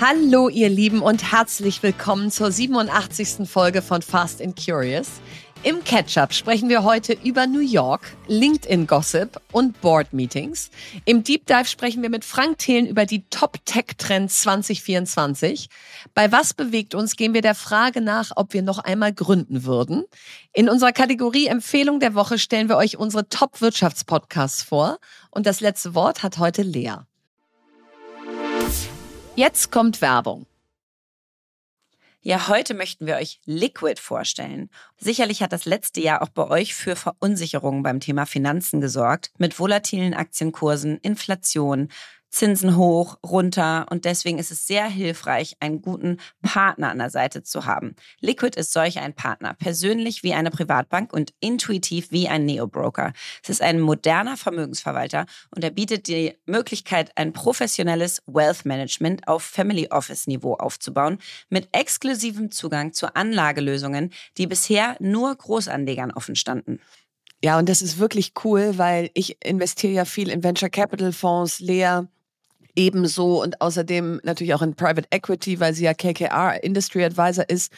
Hallo ihr Lieben und herzlich willkommen zur 87. Folge von Fast and Curious. Im Catch-up sprechen wir heute über New York, LinkedIn-Gossip und Board-Meetings. Im Deep Dive sprechen wir mit Frank Thelen über die Top-Tech-Trends 2024. Bei Was bewegt uns gehen wir der Frage nach, ob wir noch einmal gründen würden. In unserer Kategorie Empfehlung der Woche stellen wir euch unsere Top-Wirtschaftspodcasts vor. Und das letzte Wort hat heute Lea. Jetzt kommt Werbung. Ja, heute möchten wir euch Liquid vorstellen. Sicherlich hat das letzte Jahr auch bei euch für Verunsicherungen beim Thema Finanzen gesorgt, mit volatilen Aktienkursen, Inflation, Zinsen hoch, runter und deswegen ist es sehr hilfreich, einen guten Partner an der Seite zu haben. Liquid ist solch ein Partner, persönlich wie eine Privatbank und intuitiv wie ein Neo-Broker. Es ist ein moderner Vermögensverwalter und er bietet die Möglichkeit, ein professionelles Wealth Management auf Family Office Niveau aufzubauen, mit exklusivem Zugang zu Anlagelösungen, die bisher nur Großanlegern offen standen. Ja, und das ist wirklich cool, weil ich investiere ja viel in Venture Capital Fonds, Lea ebenso und außerdem natürlich auch in Private Equity, weil sie ja KKR Industry Advisor ist.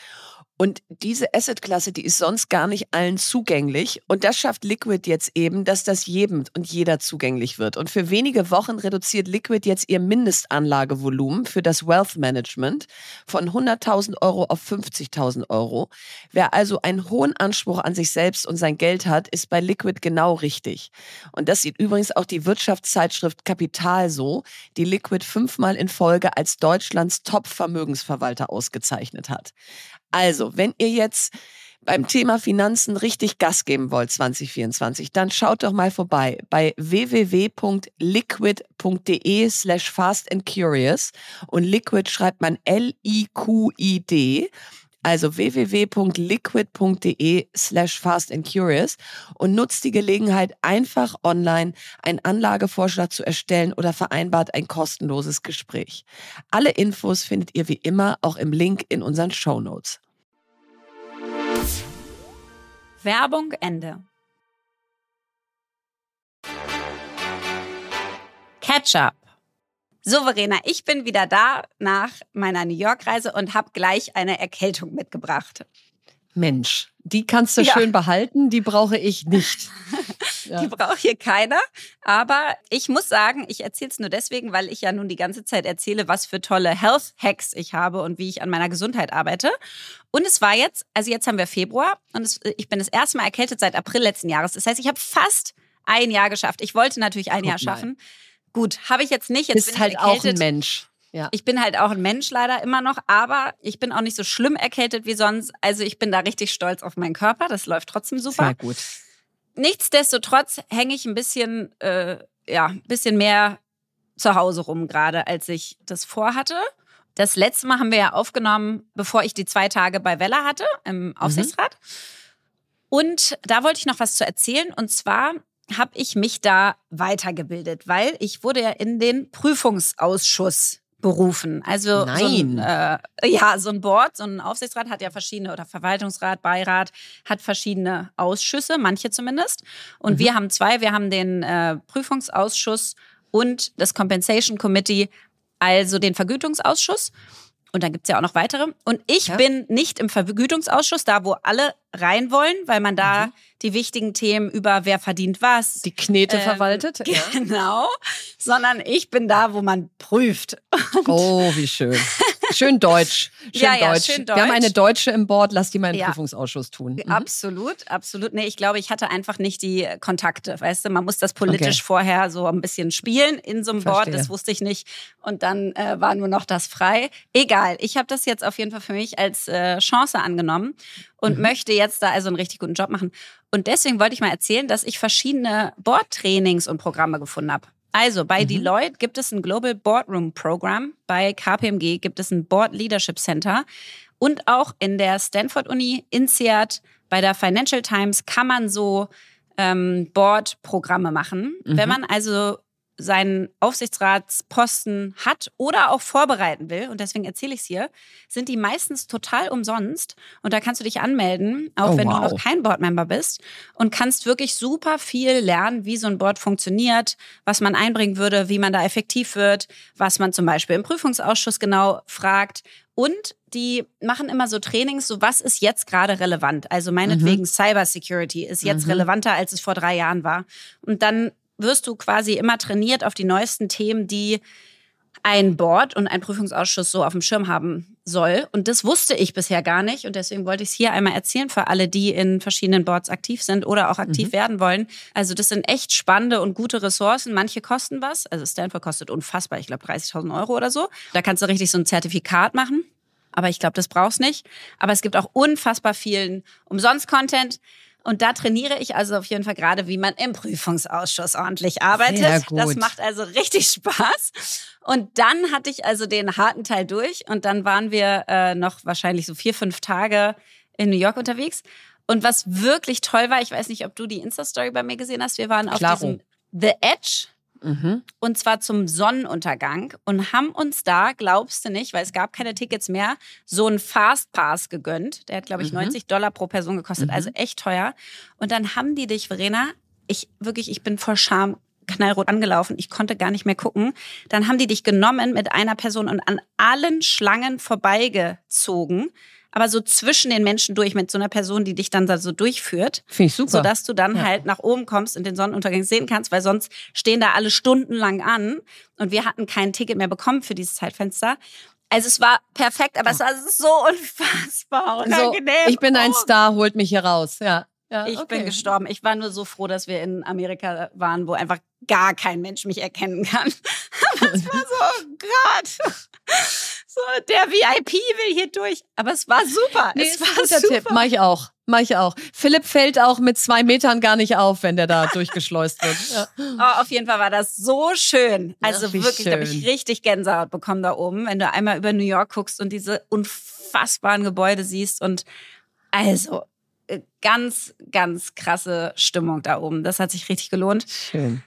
Und diese Assetklasse, die ist sonst gar nicht allen zugänglich. Und das schafft Liquid jetzt eben, dass das jedem und jeder zugänglich wird. Und für wenige Wochen reduziert Liquid jetzt ihr Mindestanlagevolumen für das Wealth Management von 100.000 Euro auf 50.000 Euro. Wer also einen hohen Anspruch an sich selbst und sein Geld hat, ist bei Liquid genau richtig. Und das sieht übrigens auch die Wirtschaftszeitschrift Kapital so, die Liquid fünfmal in Folge als Deutschlands Top-Vermögensverwalter ausgezeichnet hat. Also, wenn ihr jetzt beim Thema Finanzen richtig Gas geben wollt 2024, dann schaut doch mal vorbei bei www.liquid.de slash fast and curious und Liquid schreibt man L-I-Q-I-D also www.liquid.de slash fast and curious und nutzt die Gelegenheit, einfach online einen Anlagevorschlag zu erstellen oder vereinbart ein kostenloses Gespräch. Alle Infos findet ihr wie immer auch im Link in unseren Show Notes. Werbung Ende. Ketchup. So, Verena, ich bin wieder da nach meiner New York-Reise und habe gleich eine Erkältung mitgebracht. Mensch, die kannst du ja. schön behalten, die brauche ich nicht. Ja. Die braucht hier keiner. Aber ich muss sagen, ich erzähle es nur deswegen, weil ich ja nun die ganze Zeit erzähle, was für tolle Health Hacks ich habe und wie ich an meiner Gesundheit arbeite. Und es war jetzt, also jetzt haben wir Februar und es, ich bin das erste Mal erkältet seit April letzten Jahres. Das heißt, ich habe fast ein Jahr geschafft. Ich wollte natürlich ein Guck Jahr schaffen. Mal. Gut, habe ich jetzt nicht. Jetzt Bist halt auch ein Mensch. Ja. Ich bin halt auch ein Mensch leider immer noch, aber ich bin auch nicht so schlimm erkältet wie sonst. Also ich bin da richtig stolz auf meinen Körper. Das läuft trotzdem super. Sehr gut. Nichtsdestotrotz hänge ich ein bisschen, äh, ja, ein bisschen mehr zu Hause rum gerade, als ich das vorhatte. Das letzte Mal haben wir ja aufgenommen, bevor ich die zwei Tage bei Wella hatte im mhm. Aufsichtsrat. Mhm. Und da wollte ich noch was zu erzählen. Und zwar habe ich mich da weitergebildet, weil ich wurde ja in den Prüfungsausschuss berufen. Also Nein. So ein, äh, ja, so ein Board, so ein Aufsichtsrat hat ja verschiedene oder Verwaltungsrat, Beirat hat verschiedene Ausschüsse, manche zumindest. Und mhm. wir haben zwei. Wir haben den äh, Prüfungsausschuss und das Compensation Committee, also den Vergütungsausschuss. Und dann gibt's ja auch noch weitere. Und ich ja. bin nicht im Vergütungsausschuss, da wo alle rein wollen, weil man da mhm. die wichtigen Themen über wer verdient was. Die Knete ähm, verwaltet. Genau. Sondern ich bin da, wo man prüft. Und oh, wie schön. Schön deutsch. Schön, ja, ja, deutsch. schön deutsch. Wir haben eine Deutsche im Board, lass die mal einen ja. Prüfungsausschuss tun. Mhm. Absolut, absolut. Nee, ich glaube, ich hatte einfach nicht die Kontakte. Weißt du, man muss das politisch okay. vorher so ein bisschen spielen in so einem Verstehe. Board. Das wusste ich nicht. Und dann äh, war nur noch das frei. Egal, ich habe das jetzt auf jeden Fall für mich als äh, Chance angenommen und mhm. möchte jetzt da also einen richtig guten Job machen. Und deswegen wollte ich mal erzählen, dass ich verschiedene Board-Trainings und Programme gefunden habe. Also bei mhm. Deloitte gibt es ein Global Boardroom Program, bei KPMG gibt es ein Board Leadership Center und auch in der Stanford Uni, INSEAD, bei der Financial Times kann man so ähm, Board-Programme machen. Mhm. Wenn man also seinen Aufsichtsratsposten hat oder auch vorbereiten will, und deswegen erzähle ich es hier, sind die meistens total umsonst. Und da kannst du dich anmelden, auch oh, wenn wow. du noch kein Boardmember bist, und kannst wirklich super viel lernen, wie so ein Board funktioniert, was man einbringen würde, wie man da effektiv wird, was man zum Beispiel im Prüfungsausschuss genau fragt. Und die machen immer so Trainings, so was ist jetzt gerade relevant. Also meinetwegen mhm. Cybersecurity ist jetzt mhm. relevanter, als es vor drei Jahren war. Und dann wirst du quasi immer trainiert auf die neuesten Themen, die ein Board und ein Prüfungsausschuss so auf dem Schirm haben soll. Und das wusste ich bisher gar nicht. Und deswegen wollte ich es hier einmal erzählen für alle, die in verschiedenen Boards aktiv sind oder auch aktiv mhm. werden wollen. Also das sind echt spannende und gute Ressourcen. Manche kosten was. Also Stanford kostet unfassbar, ich glaube 30.000 Euro oder so. Da kannst du richtig so ein Zertifikat machen. Aber ich glaube, das brauchst nicht. Aber es gibt auch unfassbar vielen Umsonst-Content. Und da trainiere ich also auf jeden Fall gerade, wie man im Prüfungsausschuss ordentlich arbeitet. Das macht also richtig Spaß. Und dann hatte ich also den harten Teil durch und dann waren wir äh, noch wahrscheinlich so vier, fünf Tage in New York unterwegs. Und was wirklich toll war, ich weiß nicht, ob du die Insta-Story bei mir gesehen hast, wir waren auf Klaro. diesem The Edge Mhm. Und zwar zum Sonnenuntergang und haben uns da, glaubst du nicht, weil es gab keine Tickets mehr, so einen Fastpass gegönnt. Der hat, glaube ich, mhm. 90 Dollar pro Person gekostet, also mhm. also echt teuer. Und dann haben die dich, Verena, ich wirklich, ich bin vor Scham knallrot angelaufen. Ich konnte gar nicht mehr gucken. Dann haben die dich genommen mit einer Person und an allen Schlangen vorbeigezogen aber so zwischen den Menschen durch mit so einer Person, die dich dann da so durchführt. Finde ich super. Sodass du dann ja. halt nach oben kommst und den Sonnenuntergang sehen kannst, weil sonst stehen da alle stundenlang an und wir hatten kein Ticket mehr bekommen für dieses Zeitfenster. Also es war perfekt, aber es war so unfassbar unangenehm. So, ich bin ein oh. Star, holt mich hier raus, ja. Ja, ich okay. bin gestorben. Ich war nur so froh, dass wir in Amerika waren, wo einfach gar kein Mensch mich erkennen kann. Das war so, oh Gott. So, der VIP will hier durch. Aber es war super. Nee, es war ein guter super. Tipp. Mach ich auch. Mach ich auch. Philipp fällt auch mit zwei Metern gar nicht auf, wenn der da durchgeschleust wird. Ja. Oh, auf jeden Fall war das so schön. Also Ach, wirklich, da habe ich richtig Gänsehaut bekommen da oben, wenn du einmal über New York guckst und diese unfassbaren Gebäude siehst. Und also, äh, ganz, ganz krasse Stimmung da oben. Das hat sich richtig gelohnt. Schön.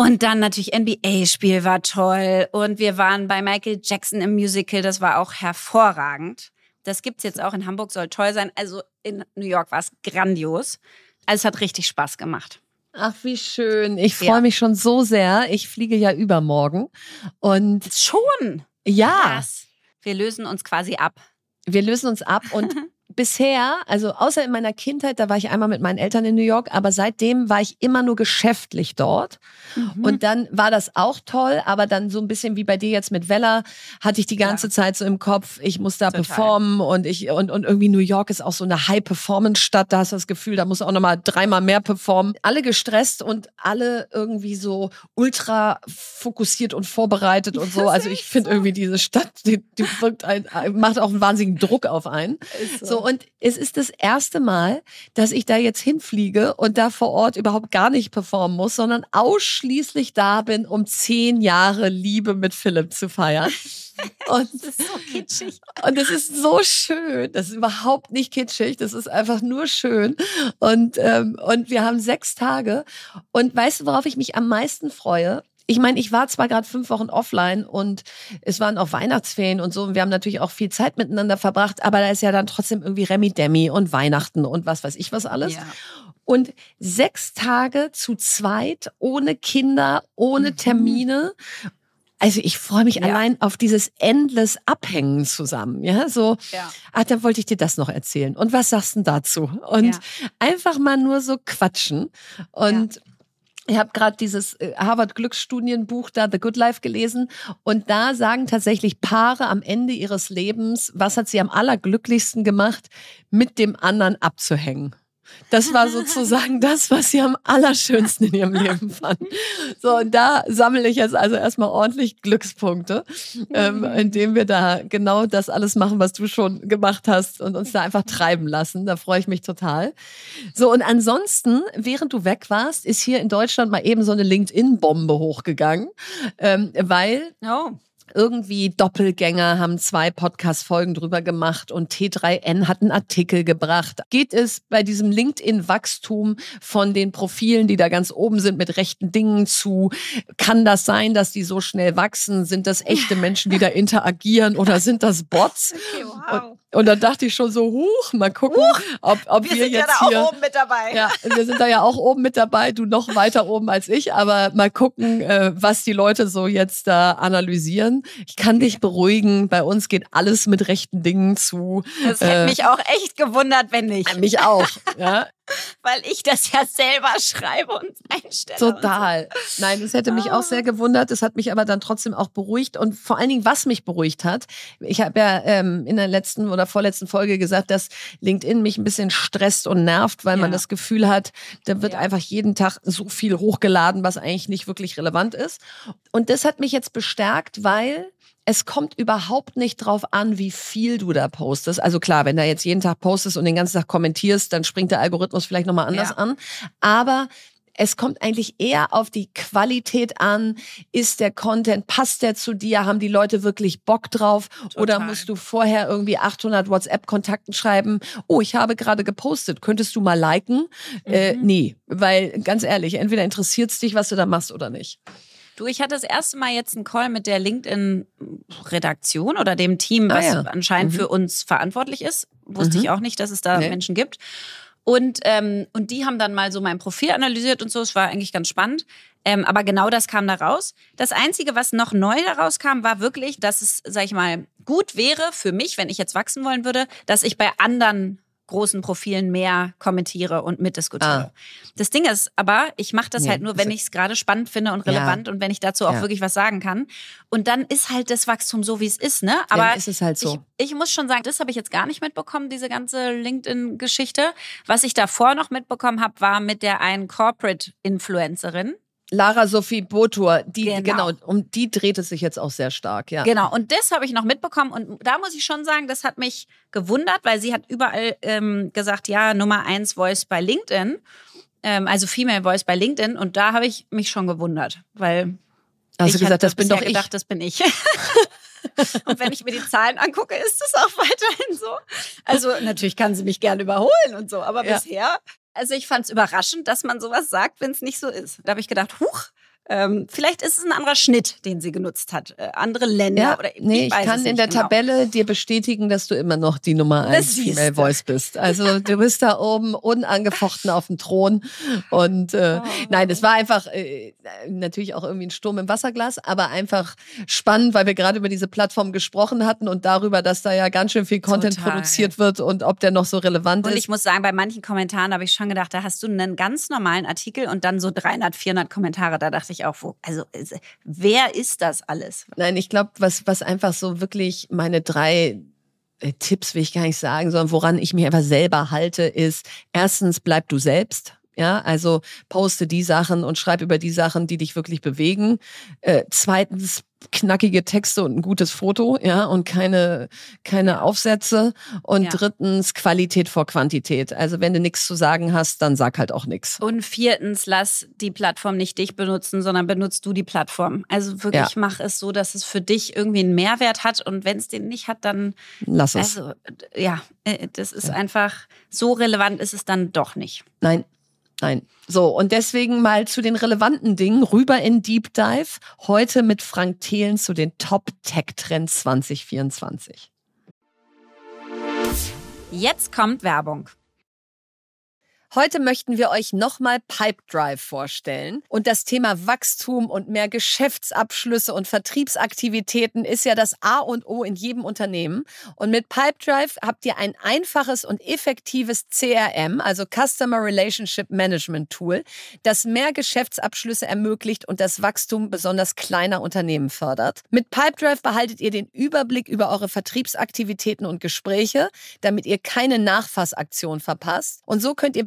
Und dann natürlich NBA-Spiel war toll. Und wir waren bei Michael Jackson im Musical. Das war auch hervorragend. Das gibt's jetzt auch in Hamburg, soll toll sein. Also in New York war es grandios. Also es hat richtig Spaß gemacht. Ach, wie schön. Ich freue ja. mich schon so sehr. Ich fliege ja übermorgen. Und schon. Ja. Krass. Wir lösen uns quasi ab. Wir lösen uns ab und bisher, also außer in meiner Kindheit, da war ich einmal mit meinen Eltern in New York, aber seitdem war ich immer nur geschäftlich dort. Mhm. Und dann war das auch toll, aber dann so ein bisschen wie bei dir jetzt mit Vella, hatte ich die ganze ja. Zeit so im Kopf, ich muss da Total. performen und ich und, und irgendwie New York ist auch so eine High-Performance-Stadt, da hast du das Gefühl, da muss auch nochmal dreimal mehr performen. Alle gestresst und alle irgendwie so ultra fokussiert und vorbereitet und so. Also ich finde so. irgendwie diese Stadt, die, die wirkt ein, macht auch einen wahnsinnigen Druck auf einen. so. so und es ist das erste Mal, dass ich da jetzt hinfliege und da vor Ort überhaupt gar nicht performen muss, sondern ausschließlich da bin, um zehn Jahre Liebe mit Philipp zu feiern. Und das ist so kitschig. Und es ist so schön. Das ist überhaupt nicht kitschig. Das ist einfach nur schön. Und, ähm, und wir haben sechs Tage. Und weißt du, worauf ich mich am meisten freue? Ich meine, ich war zwar gerade fünf Wochen offline und es waren auch Weihnachtsferien und so und wir haben natürlich auch viel Zeit miteinander verbracht, aber da ist ja dann trotzdem irgendwie Remi Demi und Weihnachten und was weiß ich was alles. Ja. Und sechs Tage zu zweit, ohne Kinder, ohne mhm. Termine. Also ich freue mich ja. allein auf dieses endless Abhängen zusammen. Ja, so. Ja. Ah, dann wollte ich dir das noch erzählen. Und was sagst du dazu? Und ja. einfach mal nur so quatschen. Und. Ich habe gerade dieses äh, Harvard Glücksstudienbuch da The Good Life gelesen und da sagen tatsächlich Paare am Ende ihres Lebens, was hat sie am allerglücklichsten gemacht, mit dem anderen abzuhängen. Das war sozusagen das, was sie am allerschönsten in ihrem Leben fanden. So, und da sammle ich jetzt also erstmal ordentlich Glückspunkte, ähm, indem wir da genau das alles machen, was du schon gemacht hast und uns da einfach treiben lassen. Da freue ich mich total. So, und ansonsten, während du weg warst, ist hier in Deutschland mal eben so eine LinkedIn-Bombe hochgegangen, ähm, weil oh irgendwie Doppelgänger haben zwei Podcast-Folgen drüber gemacht und T3N hat einen Artikel gebracht. Geht es bei diesem LinkedIn-Wachstum von den Profilen, die da ganz oben sind, mit rechten Dingen zu? Kann das sein, dass die so schnell wachsen? Sind das echte Menschen, die da interagieren oder sind das Bots? Okay, wow. und, und dann dachte ich schon so, huch, mal gucken, huch, ob, ob wir, wir sind jetzt ja da hier, auch oben mit dabei. Ja, wir sind da ja auch oben mit dabei, du noch weiter oben als ich, aber mal gucken, äh, was die Leute so jetzt da analysieren. Ich kann dich beruhigen, bei uns geht alles mit rechten Dingen zu. Das hätte äh, mich auch echt gewundert, wenn nicht. Mich auch, ja. Weil ich das ja selber schreibe und einstelle. Total. So. Nein, das hätte mich auch sehr gewundert. Das hat mich aber dann trotzdem auch beruhigt. Und vor allen Dingen, was mich beruhigt hat, ich habe ja ähm, in der letzten oder vorletzten Folge gesagt, dass LinkedIn mich ein bisschen stresst und nervt, weil ja. man das Gefühl hat, da wird ja. einfach jeden Tag so viel hochgeladen, was eigentlich nicht wirklich relevant ist. Und das hat mich jetzt bestärkt, weil es kommt überhaupt nicht drauf an, wie viel du da postest. Also klar, wenn du jetzt jeden Tag postest und den ganzen Tag kommentierst, dann springt der Algorithmus vielleicht nochmal anders ja. an. Aber es kommt eigentlich eher auf die Qualität an. Ist der Content, passt der zu dir? Haben die Leute wirklich Bock drauf? Total. Oder musst du vorher irgendwie 800 WhatsApp-Kontakten schreiben? Oh, ich habe gerade gepostet. Könntest du mal liken? Äh, mhm. Äh, nee, weil ganz ehrlich, entweder interessiert es dich, was du da machst oder nicht. Du, ich hatte das erste Mal jetzt einen Call mit der LinkedIn-Redaktion oder dem Team, was ah, ja. anscheinend mhm. für uns verantwortlich ist. Wusste mhm. ich auch nicht, dass es da nee. Menschen gibt. Und, ähm, und die haben dann mal so mein Profil analysiert und so. Es war eigentlich ganz spannend. Ähm, aber genau das kam da raus. Das Einzige, was noch neu daraus kam, war wirklich, dass es, sag ich mal, gut wäre für mich, wenn ich jetzt wachsen wollen würde, dass ich bei anderen großen Profilen mehr kommentiere und mitdiskutiere. Ah. Das Ding ist aber, ich mache das nee, halt nur, wenn ich es gerade spannend finde und relevant ja. und wenn ich dazu auch ja. wirklich was sagen kann. Und dann ist halt das Wachstum so, wie es ist, ne? Aber ist es halt so. Ich, ich muss schon sagen, das habe ich jetzt gar nicht mitbekommen, diese ganze LinkedIn-Geschichte. Was ich davor noch mitbekommen habe, war mit der einen Corporate-Influencerin. Lara Sophie Botur, die genau. genau. um die dreht es sich jetzt auch sehr stark, ja. Genau, und das habe ich noch mitbekommen und da muss ich schon sagen, das hat mich gewundert, weil sie hat überall ähm, gesagt, ja, Nummer eins Voice bei LinkedIn, ähm, also Female Voice bei LinkedIn und da habe ich mich schon gewundert, weil also ich gesagt, das bin doch gedacht, ich. das bin ich. Und wenn ich mir die Zahlen angucke, ist es auch weiterhin so. Also natürlich kann sie mich gerne überholen und so, aber ja. bisher also ich fand es überraschend, dass man sowas sagt, wenn es nicht so ist. Da habe ich gedacht, huch, ähm, vielleicht ist es ein anderer Schnitt, den sie genutzt hat. Äh, andere Länder ja, oder Nee, ich, ich kann in der genau. Tabelle dir bestätigen, dass du immer noch die Nummer 1 Female Voice bist. Also du bist da oben unangefochten auf dem Thron. Und äh, oh. nein, es war einfach äh, natürlich auch irgendwie ein Sturm im Wasserglas, aber einfach spannend, weil wir gerade über diese Plattform gesprochen hatten und darüber, dass da ja ganz schön viel Content Total. produziert wird und ob der noch so relevant und ist. Und ich muss sagen, bei manchen Kommentaren habe ich schon gedacht, da hast du einen ganz normalen Artikel und dann so 300, 400 Kommentare. Da dachte ich, ich auch, wo, also wer ist das alles? Nein, ich glaube, was, was einfach so wirklich meine drei äh, Tipps will ich gar nicht sagen, sondern woran ich mich einfach selber halte, ist erstens bleib du selbst. Ja, also poste die Sachen und schreib über die Sachen, die dich wirklich bewegen. Äh, zweitens knackige Texte und ein gutes Foto, ja, und keine, keine Aufsätze. Und ja. drittens Qualität vor Quantität. Also wenn du nichts zu sagen hast, dann sag halt auch nichts. Und viertens, lass die Plattform nicht dich benutzen, sondern benutzt du die Plattform. Also wirklich ja. mach es so, dass es für dich irgendwie einen Mehrwert hat. Und wenn es den nicht hat, dann lass es. Also, ja, äh, das ist ja. einfach so relevant ist es dann doch nicht. Nein, Nein. So, und deswegen mal zu den relevanten Dingen rüber in Deep Dive. Heute mit Frank Thelen zu den Top Tech Trends 2024. Jetzt kommt Werbung. Heute möchten wir euch nochmal Pipedrive vorstellen. Und das Thema Wachstum und mehr Geschäftsabschlüsse und Vertriebsaktivitäten ist ja das A und O in jedem Unternehmen. Und mit Pipedrive habt ihr ein einfaches und effektives CRM, also Customer Relationship Management Tool, das mehr Geschäftsabschlüsse ermöglicht und das Wachstum besonders kleiner Unternehmen fördert. Mit Pipedrive behaltet ihr den Überblick über eure Vertriebsaktivitäten und Gespräche, damit ihr keine Nachfassaktion verpasst. Und so könnt ihr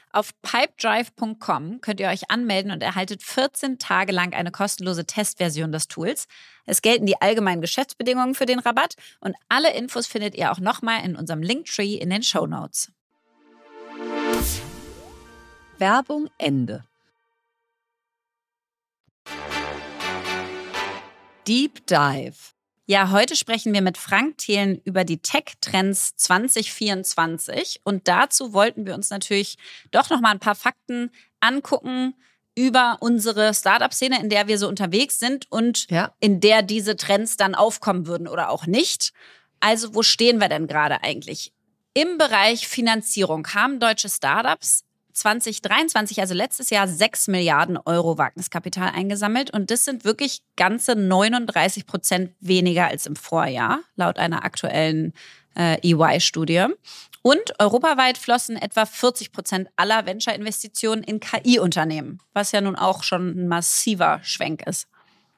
Auf pipedrive.com könnt ihr euch anmelden und erhaltet 14 Tage lang eine kostenlose Testversion des Tools. Es gelten die allgemeinen Geschäftsbedingungen für den Rabatt und alle Infos findet ihr auch nochmal in unserem Linktree in den Show Notes. Werbung Ende. Deep Dive. Ja, heute sprechen wir mit Frank Thelen über die Tech-Trends 2024 und dazu wollten wir uns natürlich doch noch mal ein paar Fakten angucken über unsere Startup-Szene, in der wir so unterwegs sind und ja. in der diese Trends dann aufkommen würden oder auch nicht. Also, wo stehen wir denn gerade eigentlich? Im Bereich Finanzierung haben deutsche Startups 2023, also letztes Jahr, 6 Milliarden Euro Wagniskapital eingesammelt. Und das sind wirklich ganze 39 Prozent weniger als im Vorjahr, laut einer aktuellen äh, EY-Studie. Und europaweit flossen etwa 40 Prozent aller Venture-Investitionen in KI-Unternehmen, was ja nun auch schon ein massiver Schwenk ist.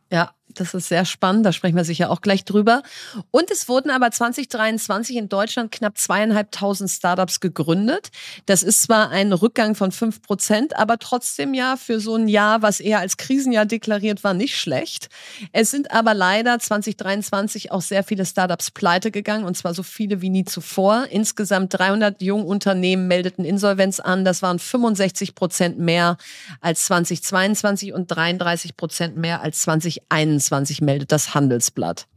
Ja, das ist sehr spannend, da sprechen wir sicher auch gleich drüber. Und es wurden aber 2023 in Deutschland knapp zweieinhalbtausend Startups gegründet. Das ist zwar ein Rückgang von fünf Prozent, aber trotzdem ja für so ein Jahr, was eher als Krisenjahr deklariert war, nicht schlecht. Es sind aber leider 2023 auch sehr viele Startups pleite gegangen und zwar so viele wie nie zuvor. Insgesamt 300 Jungunternehmen meldeten Insolvenz an. Das waren 65 Prozent mehr als 2022 und 33 Prozent mehr als 2021. 2021 meldet das Handelsblatt.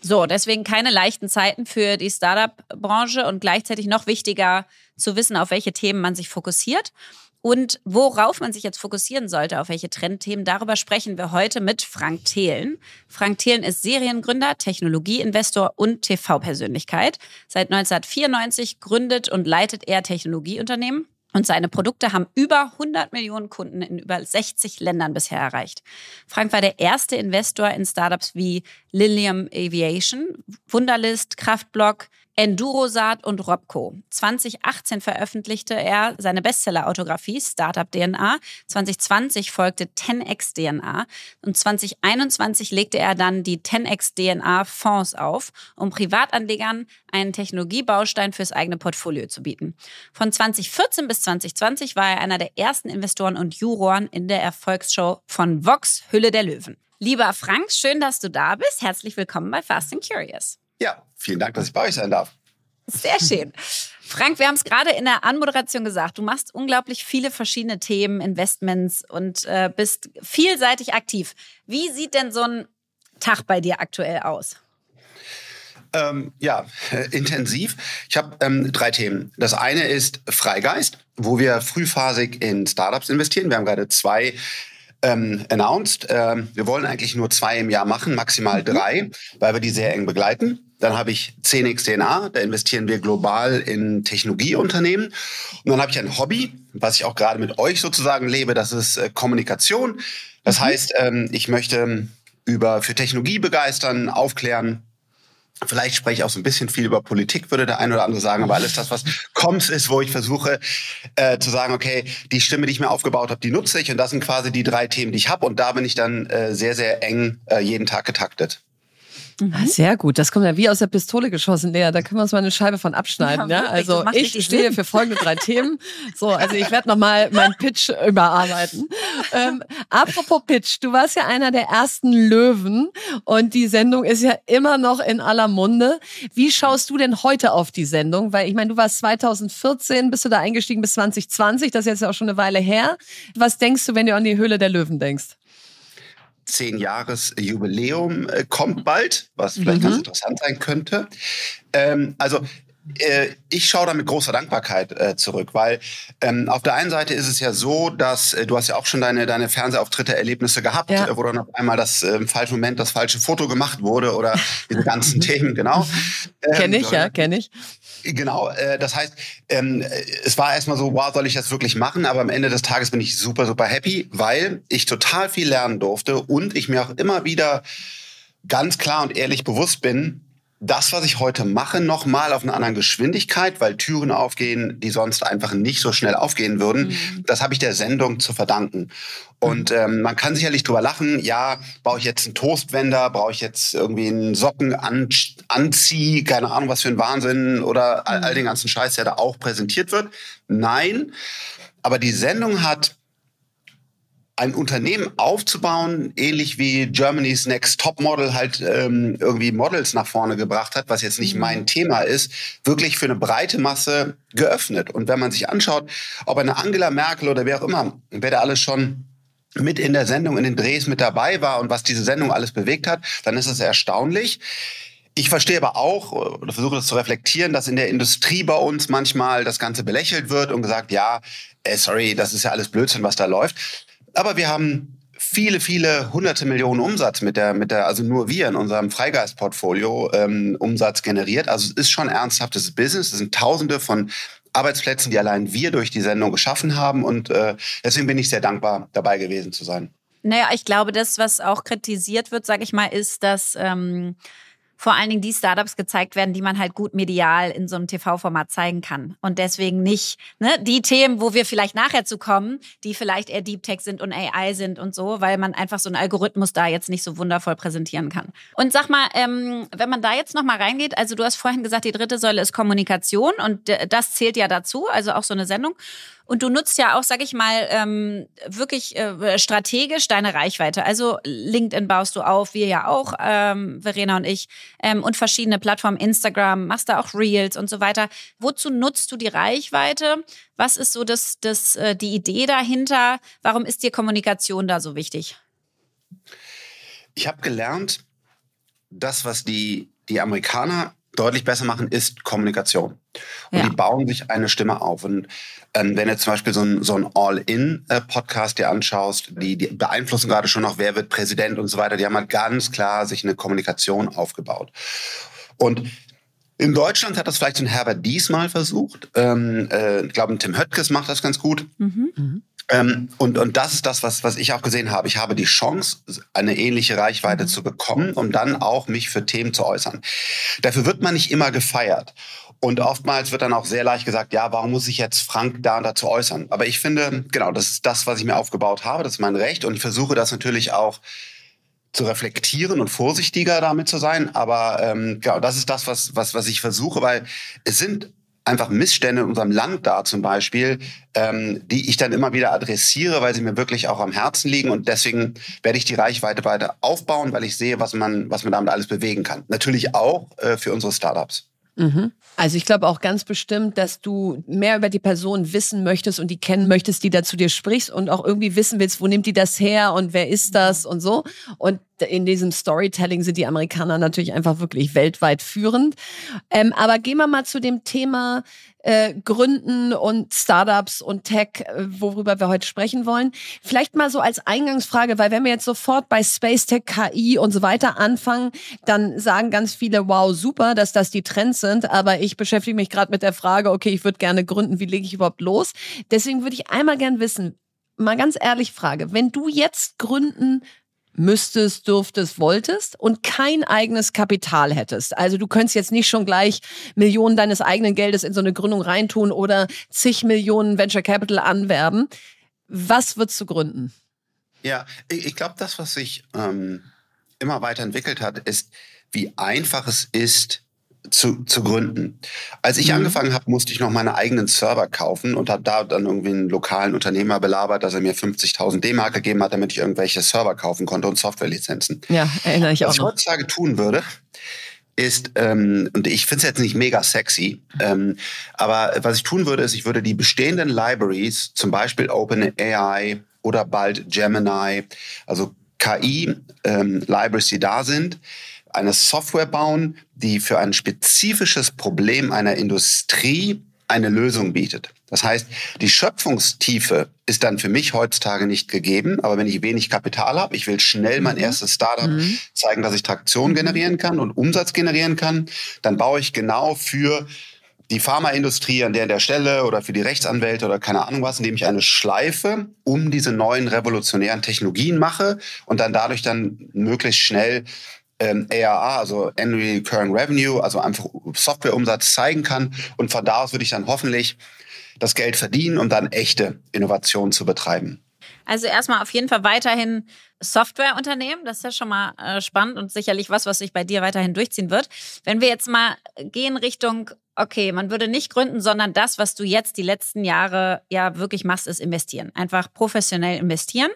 So, deswegen keine leichten Zeiten für die Startup-Branche und gleichzeitig noch wichtiger zu wissen, auf welche Themen man sich fokussiert und worauf man sich jetzt fokussieren sollte, auf welche Trendthemen. Darüber sprechen wir heute mit Frank Thelen. Frank Thelen ist Seriengründer, Technologieinvestor und TV-Persönlichkeit. Seit 1994 gründet und leitet er Technologieunternehmen. Und seine Produkte haben über 100 Millionen Kunden in über 60 Ländern bisher erreicht. Frank war der erste Investor in Startups wie Lilium Aviation, Wunderlist, Kraftblock, Endurosaat und Robco. 2018 veröffentlichte er seine Bestseller-Autografie Startup DNA. 2020 folgte 10x DNA und 2021 legte er dann die 10x DNA Fonds auf, um Privatanlegern einen Technologiebaustein fürs eigene Portfolio zu bieten. Von 2014 bis 2020 war er einer der ersten Investoren und Juroren in der Erfolgsshow von Vox Hülle der Löwen. Lieber Frank, schön, dass du da bist. Herzlich willkommen bei Fast and Curious. Ja, vielen Dank, dass ich bei euch sein darf. Sehr schön. Frank, wir haben es gerade in der Anmoderation gesagt. Du machst unglaublich viele verschiedene Themen, Investments und äh, bist vielseitig aktiv. Wie sieht denn so ein Tag bei dir aktuell aus? Ähm, ja, äh, intensiv. Ich habe ähm, drei Themen. Das eine ist Freigeist, wo wir frühphasig in Startups investieren. Wir haben gerade zwei ähm, announced. Ähm, wir wollen eigentlich nur zwei im Jahr machen, maximal mhm. drei, weil wir die sehr eng begleiten. Dann habe ich 10x DNA, da investieren wir global in Technologieunternehmen. Und dann habe ich ein Hobby, was ich auch gerade mit euch sozusagen lebe, das ist äh, Kommunikation. Das mhm. heißt, ähm, ich möchte über für Technologie begeistern, aufklären, Vielleicht spreche ich auch so ein bisschen viel über Politik, würde der eine oder andere sagen, aber alles das, was Koms ist, wo ich versuche äh, zu sagen, okay, die Stimme, die ich mir aufgebaut habe, die nutze ich und das sind quasi die drei Themen, die ich habe und da bin ich dann äh, sehr, sehr eng äh, jeden Tag getaktet. Mhm. Ah, sehr gut. Das kommt ja wie aus der Pistole geschossen, Lea. Da können wir uns mal eine Scheibe von abschneiden. Ja, ja? Also ich stehe Sinn. für folgende drei Themen. So, also ich werde nochmal meinen Pitch überarbeiten. Ähm, apropos Pitch, du warst ja einer der ersten Löwen und die Sendung ist ja immer noch in aller Munde. Wie schaust du denn heute auf die Sendung? Weil ich meine, du warst 2014, bist du da eingestiegen bis 2020, das ist jetzt ja auch schon eine Weile her. Was denkst du, wenn du an die Höhle der Löwen denkst? Zehn Jahres Jubiläum äh, kommt bald, was vielleicht mhm. ganz interessant sein könnte. Ähm, also ich schaue da mit großer Dankbarkeit äh, zurück, weil ähm, auf der einen Seite ist es ja so, dass äh, du hast ja auch schon deine, deine Fernsehauftritte, Erlebnisse gehabt, ja. Äh, wo dann auf einmal das äh, im falschen Moment das falsche Foto gemacht wurde oder diese ganzen Themen, genau. Ähm, kenne ich, ja, kenne ich. Genau, äh, das heißt, ähm, es war erstmal so, wow, soll ich das wirklich machen? Aber am Ende des Tages bin ich super, super happy, weil ich total viel lernen durfte und ich mir auch immer wieder ganz klar und ehrlich bewusst bin, das, was ich heute mache, nochmal auf einer anderen Geschwindigkeit, weil Türen aufgehen, die sonst einfach nicht so schnell aufgehen würden. Mhm. Das habe ich der Sendung zu verdanken. Und ähm, man kann sicherlich drüber lachen, ja, brauche ich jetzt einen Toastwender, brauche ich jetzt irgendwie einen Socken an, anzieh, keine Ahnung, was für ein Wahnsinn oder all, all mhm. den ganzen Scheiß, der da auch präsentiert wird. Nein, aber die Sendung hat ein Unternehmen aufzubauen, ähnlich wie Germany's Next Top Model halt ähm, irgendwie Models nach vorne gebracht hat, was jetzt nicht mhm. mein Thema ist, wirklich für eine breite Masse geöffnet. Und wenn man sich anschaut, ob eine Angela Merkel oder wer auch immer, wer da alles schon mit in der Sendung, in den Drehs mit dabei war und was diese Sendung alles bewegt hat, dann ist es erstaunlich. Ich verstehe aber auch oder versuche das zu reflektieren, dass in der Industrie bei uns manchmal das Ganze belächelt wird und gesagt, ja, äh, sorry, das ist ja alles Blödsinn, was da läuft. Aber wir haben viele, viele hunderte Millionen Umsatz mit der, mit der, also nur wir in unserem Freigeist-Portfolio ähm, Umsatz generiert. Also es ist schon ernsthaftes Business. Es sind Tausende von Arbeitsplätzen, die allein wir durch die Sendung geschaffen haben. Und äh, deswegen bin ich sehr dankbar, dabei gewesen zu sein. Naja, ich glaube, das, was auch kritisiert wird, sage ich mal, ist, dass ähm, vor allen Dingen die Startups gezeigt werden, die man halt gut medial in so einem TV-Format zeigen kann. Und deswegen nicht ne, die Themen, wo wir vielleicht nachher zu kommen, die vielleicht eher Deep Tech sind und AI sind und so, weil man einfach so einen Algorithmus da jetzt nicht so wundervoll präsentieren kann. Und sag mal, ähm, wenn man da jetzt nochmal reingeht, also du hast vorhin gesagt, die dritte Säule ist Kommunikation und das zählt ja dazu, also auch so eine Sendung. Und du nutzt ja auch, sag ich mal, ähm, wirklich äh, strategisch deine Reichweite. Also LinkedIn baust du auf, wir ja auch, ähm, Verena und ich, ähm, und verschiedene Plattformen, Instagram, machst da auch Reels und so weiter. Wozu nutzt du die Reichweite? Was ist so das, das, äh, die Idee dahinter? Warum ist dir Kommunikation da so wichtig? Ich habe gelernt, das, was die, die Amerikaner deutlich besser machen, ist Kommunikation. Und ja. die bauen sich eine Stimme auf. Und ähm, wenn du zum Beispiel so ein, so ein All-In-Podcast dir anschaust, die, die beeinflussen gerade schon noch, wer wird Präsident und so weiter, die haben halt ganz klar sich eine Kommunikation aufgebaut. Und in Deutschland hat das vielleicht so ein Herbert Diesmal versucht. Ähm, äh, ich glaube, Tim Höttges macht das ganz gut. Mhm. Mhm. Ähm, und, und das ist das, was, was ich auch gesehen habe. Ich habe die Chance, eine ähnliche Reichweite zu bekommen, um dann auch mich für Themen zu äußern. Dafür wird man nicht immer gefeiert. Und oftmals wird dann auch sehr leicht gesagt, ja, warum muss ich jetzt Frank da und dazu äußern? Aber ich finde, genau, das ist das, was ich mir aufgebaut habe, das ist mein Recht. Und ich versuche das natürlich auch zu reflektieren und vorsichtiger damit zu sein. Aber ähm, genau, das ist das, was, was, was ich versuche, weil es sind einfach Missstände in unserem Land da zum Beispiel, ähm, die ich dann immer wieder adressiere, weil sie mir wirklich auch am Herzen liegen. Und deswegen werde ich die Reichweite weiter aufbauen, weil ich sehe, was man, was man damit alles bewegen kann. Natürlich auch äh, für unsere Startups. Mhm. Also ich glaube auch ganz bestimmt, dass du mehr über die Person wissen möchtest und die kennen möchtest, die da zu dir sprichst und auch irgendwie wissen willst, wo nimmt die das her und wer ist das und so. Und in diesem Storytelling sind die Amerikaner natürlich einfach wirklich weltweit führend. Ähm, aber gehen wir mal zu dem Thema äh, Gründen und Startups und Tech, äh, worüber wir heute sprechen wollen. Vielleicht mal so als Eingangsfrage, weil wenn wir jetzt sofort bei Space Tech, KI und so weiter anfangen, dann sagen ganz viele, wow, super, dass das die Trends sind, aber ich beschäftige mich gerade mit der Frage, okay, ich würde gerne gründen, wie lege ich überhaupt los? Deswegen würde ich einmal gern wissen, mal ganz ehrlich Frage, wenn du jetzt gründen müsstest, dürftest, wolltest und kein eigenes Kapital hättest. Also du könntest jetzt nicht schon gleich Millionen deines eigenen Geldes in so eine Gründung reintun oder zig Millionen Venture Capital anwerben. Was würdest du gründen? Ja, ich glaube, das, was sich ähm, immer weiterentwickelt hat, ist, wie einfach es ist, zu, zu gründen. Als ich mhm. angefangen habe, musste ich noch meine eigenen Server kaufen und habe da dann irgendwie einen lokalen Unternehmer belabert, dass er mir 50.000 D-Mark gegeben hat, damit ich irgendwelche Server kaufen konnte und Softwarelizenzen. Ja, erinnere ich auch Was ich heutzutage tun würde, ist, ähm, und ich finde es jetzt nicht mega sexy, ähm, aber was ich tun würde, ist, ich würde die bestehenden Libraries, zum Beispiel OpenAI oder bald Gemini, also KI-Libraries, ähm, die da sind, eine Software bauen, die für ein spezifisches Problem einer Industrie eine Lösung bietet. Das heißt, die Schöpfungstiefe ist dann für mich heutzutage nicht gegeben, aber wenn ich wenig Kapital habe, ich will schnell mein mhm. erstes Startup mhm. zeigen, dass ich Traktion mhm. generieren kann und Umsatz generieren kann, dann baue ich genau für die Pharmaindustrie an der, der Stelle oder für die Rechtsanwälte oder keine Ahnung was, indem ich eine Schleife um diese neuen revolutionären Technologien mache und dann dadurch dann möglichst schnell ähm, ARR, also Annual Recurring Revenue, also einfach Softwareumsatz zeigen kann. Und von da aus würde ich dann hoffentlich das Geld verdienen, um dann echte Innovation zu betreiben. Also erstmal auf jeden Fall weiterhin Softwareunternehmen. Das ist ja schon mal äh, spannend und sicherlich was, was sich bei dir weiterhin durchziehen wird. Wenn wir jetzt mal gehen Richtung, okay, man würde nicht gründen, sondern das, was du jetzt die letzten Jahre ja wirklich machst, ist investieren. Einfach professionell investieren.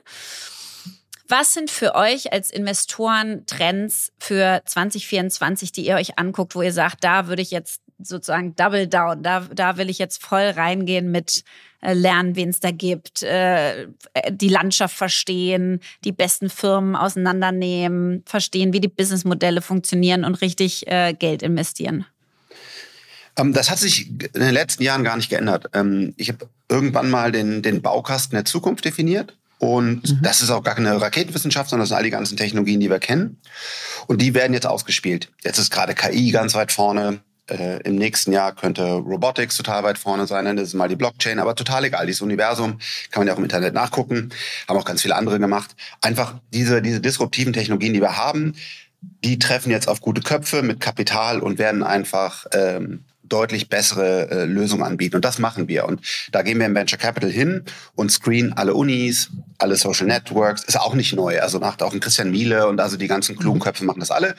Was sind für euch als Investoren Trends für 2024, die ihr euch anguckt, wo ihr sagt, da würde ich jetzt sozusagen Double Down, da, da will ich jetzt voll reingehen mit äh, lernen, wen es da gibt, äh, die Landschaft verstehen, die besten Firmen auseinandernehmen, verstehen, wie die Businessmodelle funktionieren und richtig äh, Geld investieren? Ähm, das hat sich in den letzten Jahren gar nicht geändert. Ähm, ich habe irgendwann mal den, den Baukasten der Zukunft definiert. Und mhm. das ist auch gar keine Raketenwissenschaft, sondern das sind all die ganzen Technologien, die wir kennen. Und die werden jetzt ausgespielt. Jetzt ist gerade KI ganz weit vorne. Äh, Im nächsten Jahr könnte Robotics total weit vorne sein. Dann ist mal die Blockchain, aber total egal. Dieses Universum kann man ja auch im Internet nachgucken. Haben auch ganz viele andere gemacht. Einfach diese, diese disruptiven Technologien, die wir haben, die treffen jetzt auf gute Köpfe mit Kapital und werden einfach ähm, deutlich bessere äh, Lösungen anbieten. Und das machen wir. Und da gehen wir im Venture Capital hin und screenen alle Unis, alle Social Networks. Ist auch nicht neu. Also macht auch ein Christian Miele und also die ganzen klugen Köpfe machen das alle.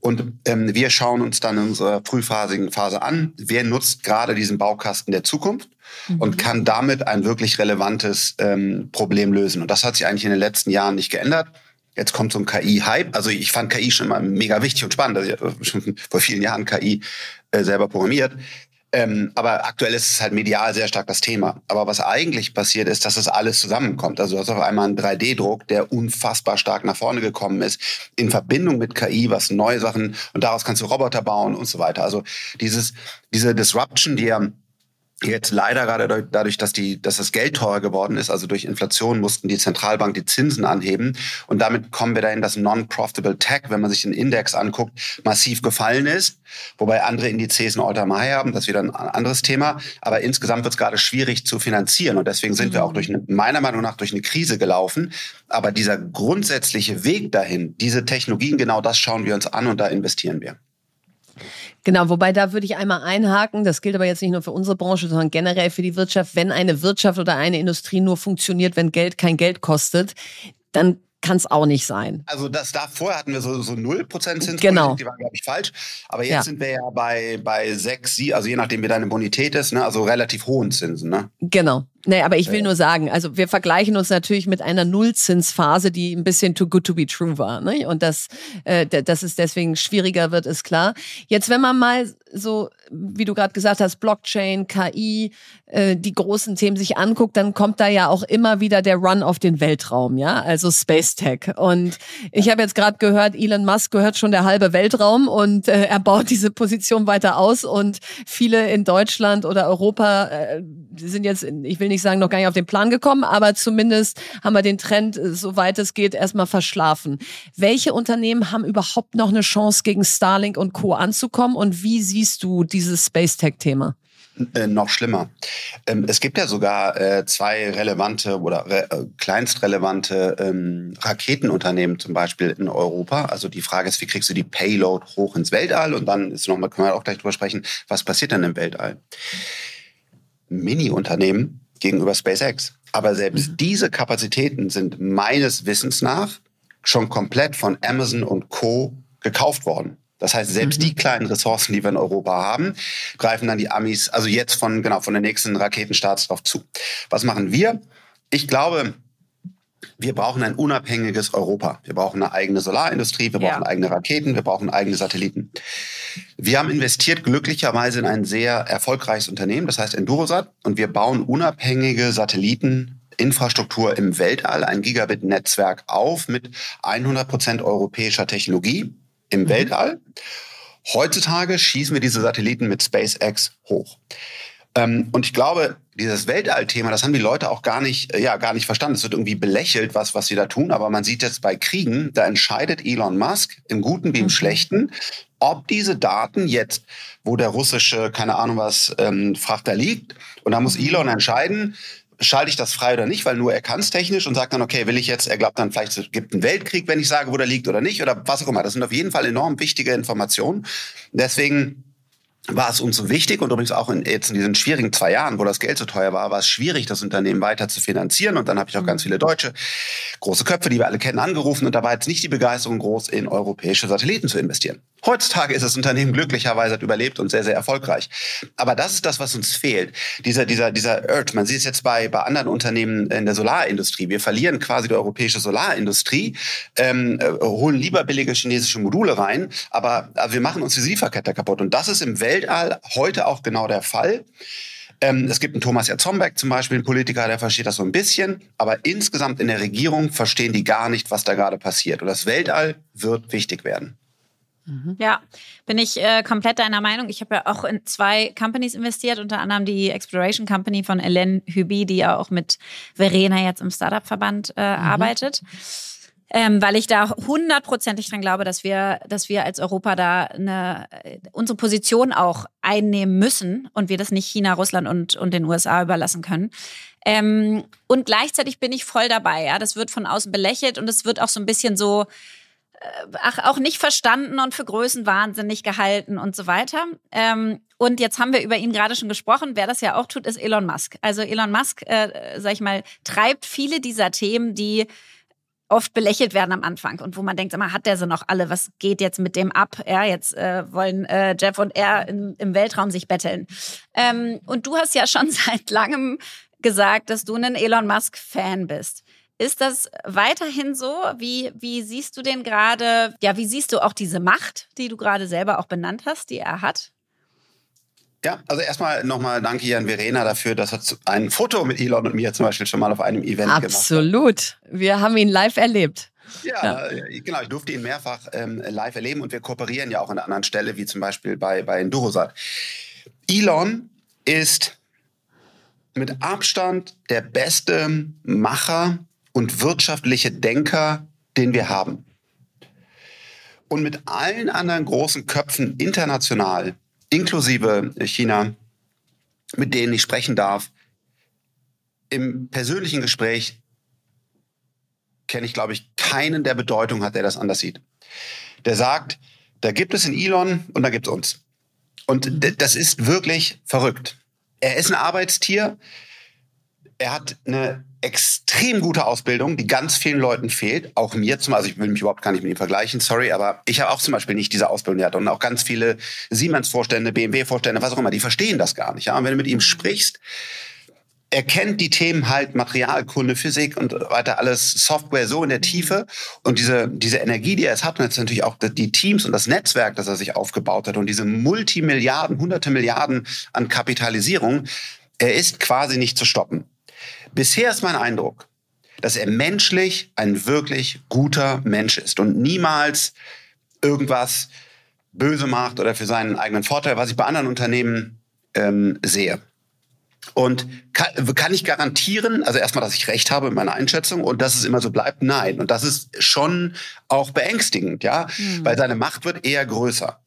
Und ähm, wir schauen uns dann in unserer frühphasigen Phase an, wer nutzt gerade diesen Baukasten der Zukunft mhm. und kann damit ein wirklich relevantes ähm, Problem lösen. Und das hat sich eigentlich in den letzten Jahren nicht geändert. Jetzt kommt so ein KI-Hype. Also ich fand KI schon immer mega wichtig und spannend. Also ich habe schon vor vielen Jahren KI äh, selber programmiert. Ähm, aber aktuell ist es halt medial sehr stark das Thema. Aber was eigentlich passiert ist, dass das alles zusammenkommt. Also du hast auf einmal einen 3D-Druck, der unfassbar stark nach vorne gekommen ist, in Verbindung mit KI, was neue Sachen, und daraus kannst du Roboter bauen und so weiter. Also dieses, diese Disruption, die ja Jetzt leider gerade dadurch, dass, die, dass das Geld teurer geworden ist, also durch Inflation mussten die Zentralbank die Zinsen anheben. Und damit kommen wir dahin, dass Non-Profitable Tech, wenn man sich den Index anguckt, massiv gefallen ist. Wobei andere Indizes ein All-Time-High haben, das ist wieder ein anderes Thema. Aber insgesamt wird es gerade schwierig zu finanzieren. Und deswegen sind mhm. wir auch durch eine, meiner Meinung nach durch eine Krise gelaufen. Aber dieser grundsätzliche Weg dahin, diese Technologien, genau das schauen wir uns an und da investieren wir. Genau, wobei da würde ich einmal einhaken, das gilt aber jetzt nicht nur für unsere Branche, sondern generell für die Wirtschaft. Wenn eine Wirtschaft oder eine Industrie nur funktioniert, wenn Geld kein Geld kostet, dann kann es auch nicht sein. Also das da vorher hatten wir so, so 0% Zins, genau. die waren, glaube ich, falsch. Aber jetzt ja. sind wir ja bei, bei 6, 7, also je nachdem, wie deine Bonität ist, ne? also relativ hohen Zinsen. Ne? Genau. Nee, aber ich will nur sagen, also wir vergleichen uns natürlich mit einer Nullzinsphase, die ein bisschen too good to be true war. Ne? Und dass, äh, dass es deswegen schwieriger wird, ist klar. Jetzt, wenn man mal so, wie du gerade gesagt hast, Blockchain, KI, äh, die großen Themen sich anguckt, dann kommt da ja auch immer wieder der Run auf den Weltraum, ja, also Space Tech. Und ich habe jetzt gerade gehört, Elon Musk gehört schon der halbe Weltraum und äh, er baut diese Position weiter aus und viele in Deutschland oder Europa äh, sind jetzt, ich will nicht sagen, noch gar nicht auf den Plan gekommen, aber zumindest haben wir den Trend, äh, soweit es geht, erstmal verschlafen. Welche Unternehmen haben überhaupt noch eine Chance, gegen Starlink und Co. anzukommen und wie siehst du dieses Space Tech-Thema? Äh, noch schlimmer. Ähm, es gibt ja sogar äh, zwei relevante oder re äh, kleinstrelevante ähm, Raketenunternehmen zum Beispiel in Europa. Also die Frage ist, wie kriegst du die Payload hoch ins Weltall? Und dann ist noch mal, können wir auch gleich drüber sprechen, was passiert dann im Weltall? Mini-Unternehmen gegenüber SpaceX. Aber selbst mhm. diese Kapazitäten sind meines Wissens nach schon komplett von Amazon und Co. gekauft worden. Das heißt, selbst mhm. die kleinen Ressourcen, die wir in Europa haben, greifen dann die Amis, also jetzt von, genau, von den nächsten Raketenstarts drauf zu. Was machen wir? Ich glaube, wir brauchen ein unabhängiges Europa. Wir brauchen eine eigene Solarindustrie, wir brauchen ja. eigene Raketen, wir brauchen eigene Satelliten. Wir haben investiert glücklicherweise in ein sehr erfolgreiches Unternehmen, das heißt Endurosat, und wir bauen unabhängige Satelliteninfrastruktur im Weltall, ein Gigabit-Netzwerk auf mit 100% europäischer Technologie im mhm. Weltall. Heutzutage schießen wir diese Satelliten mit SpaceX hoch. Ähm, und ich glaube, dieses Weltallthema, das haben die Leute auch gar nicht, äh, ja, gar nicht verstanden. Es wird irgendwie belächelt, was, was sie da tun. Aber man sieht jetzt bei Kriegen, da entscheidet Elon Musk im Guten wie im mhm. Schlechten, ob diese Daten jetzt, wo der russische, keine Ahnung was, ähm, Frachter liegt, und da muss mhm. Elon entscheiden, schalte ich das frei oder nicht, weil nur er kann es technisch und sagt dann, okay, will ich jetzt, er glaubt dann vielleicht, es gibt einen Weltkrieg, wenn ich sage, wo der liegt oder nicht, oder was auch immer. Das sind auf jeden Fall enorm wichtige Informationen. Deswegen war es uns so wichtig und übrigens auch in, jetzt in diesen schwierigen zwei Jahren, wo das Geld so teuer war, war es schwierig, das Unternehmen weiter zu finanzieren. Und dann habe ich auch ganz mhm. viele Deutsche, große Köpfe, die wir alle kennen, angerufen. Und da war jetzt nicht die Begeisterung groß, in europäische Satelliten zu investieren. Heutzutage ist das Unternehmen glücklicherweise hat überlebt und sehr, sehr erfolgreich. Aber das ist das, was uns fehlt. Dieser, dieser, dieser Urge. Man sieht es jetzt bei, bei anderen Unternehmen in der Solarindustrie. Wir verlieren quasi die europäische Solarindustrie, ähm, äh, holen lieber billige chinesische Module rein, aber also wir machen uns die Lieferkette kaputt. Und das ist im Weltall heute auch genau der Fall. Ähm, es gibt einen Thomas Jatzombeck zum Beispiel, einen Politiker, der versteht das so ein bisschen, aber insgesamt in der Regierung verstehen die gar nicht, was da gerade passiert. Und das Weltall wird wichtig werden. Mhm. Ja, bin ich äh, komplett deiner Meinung. Ich habe ja auch in zwei Companies investiert, unter anderem die Exploration Company von Hélène Huby, die ja auch mit Verena jetzt im Startup-Verband äh, mhm. arbeitet. Ähm, weil ich da hundertprozentig dran glaube, dass wir, dass wir als Europa da eine, unsere Position auch einnehmen müssen und wir das nicht China, Russland und, und den USA überlassen können. Ähm, und gleichzeitig bin ich voll dabei. Ja, das wird von außen belächelt und es wird auch so ein bisschen so äh, ach, auch nicht verstanden und für Größenwahnsinnig gehalten und so weiter. Ähm, und jetzt haben wir über ihn gerade schon gesprochen. Wer das ja auch tut, ist Elon Musk. Also Elon Musk, äh, sag ich mal, treibt viele dieser Themen, die oft belächelt werden am Anfang und wo man denkt, mal, hat der sie noch alle? Was geht jetzt mit dem ab? Ja, jetzt äh, wollen äh, Jeff und er in, im Weltraum sich betteln. Ähm, und du hast ja schon seit langem gesagt, dass du ein Elon Musk-Fan bist. Ist das weiterhin so? Wie, wie siehst du den gerade? Ja, wie siehst du auch diese Macht, die du gerade selber auch benannt hast, die er hat? Ja, also erstmal nochmal danke hier an Verena dafür, dass er ein Foto mit Elon und mir zum Beispiel schon mal auf einem Event Absolut. gemacht hat. Absolut. Wir haben ihn live erlebt. Ja, ja, äh, genau. Ich durfte ihn mehrfach ähm, live erleben und wir kooperieren ja auch an einer anderen Stelle, wie zum Beispiel bei, bei Endurosat. Elon ist mit Abstand der beste Macher und wirtschaftliche Denker, den wir haben. Und mit allen anderen großen Köpfen international, inklusive China, mit denen ich sprechen darf, im persönlichen Gespräch kenne ich, glaube ich, keinen, der Bedeutung hat, der das anders sieht. Der sagt, da gibt es in Elon und da gibt es uns. Und das ist wirklich verrückt. Er ist ein Arbeitstier. Er hat eine extrem gute Ausbildung, die ganz vielen Leuten fehlt. Auch mir zum also ich will mich überhaupt gar nicht mit ihm vergleichen, sorry, aber ich habe auch zum Beispiel nicht diese Ausbildung gehabt. Und auch ganz viele Siemens-Vorstände, BMW-Vorstände, was auch immer, die verstehen das gar nicht. Ja? Und wenn du mit ihm sprichst, er kennt die Themen halt Materialkunde, Physik und weiter alles Software so in der Tiefe und diese diese Energie, die er jetzt hat und jetzt natürlich auch die Teams und das Netzwerk, das er sich aufgebaut hat und diese Multimilliarden, hunderte Milliarden an Kapitalisierung, er ist quasi nicht zu stoppen. Bisher ist mein Eindruck, dass er menschlich ein wirklich guter Mensch ist und niemals irgendwas böse macht oder für seinen eigenen Vorteil, was ich bei anderen Unternehmen ähm, sehe. Und kann, kann ich garantieren, also erstmal, dass ich recht habe mit meiner Einschätzung und dass es immer so bleibt? Nein. Und das ist schon auch beängstigend, ja, mhm. weil seine Macht wird eher größer.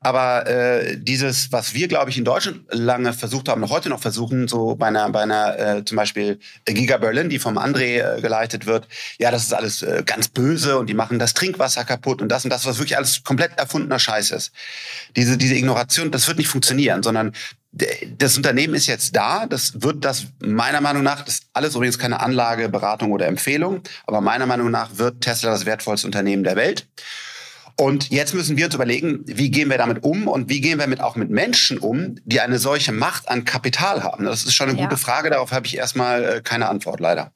Aber äh, dieses, was wir, glaube ich, in Deutschland lange versucht haben, noch heute noch versuchen, so bei einer, bei einer äh, zum Beispiel Giga Berlin, die vom André äh, geleitet wird, ja, das ist alles äh, ganz böse und die machen das Trinkwasser kaputt und das und das, was wirklich alles komplett erfundener Scheiß ist. Diese, diese Ignoration, das wird nicht funktionieren, sondern das Unternehmen ist jetzt da, das wird das meiner Meinung nach, das ist alles übrigens keine Anlage, Beratung oder Empfehlung, aber meiner Meinung nach wird Tesla das wertvollste Unternehmen der Welt. Und jetzt müssen wir uns überlegen, wie gehen wir damit um und wie gehen wir mit, auch mit Menschen um, die eine solche Macht an Kapital haben. Das ist schon eine ja. gute Frage, darauf habe ich erstmal äh, keine Antwort leider.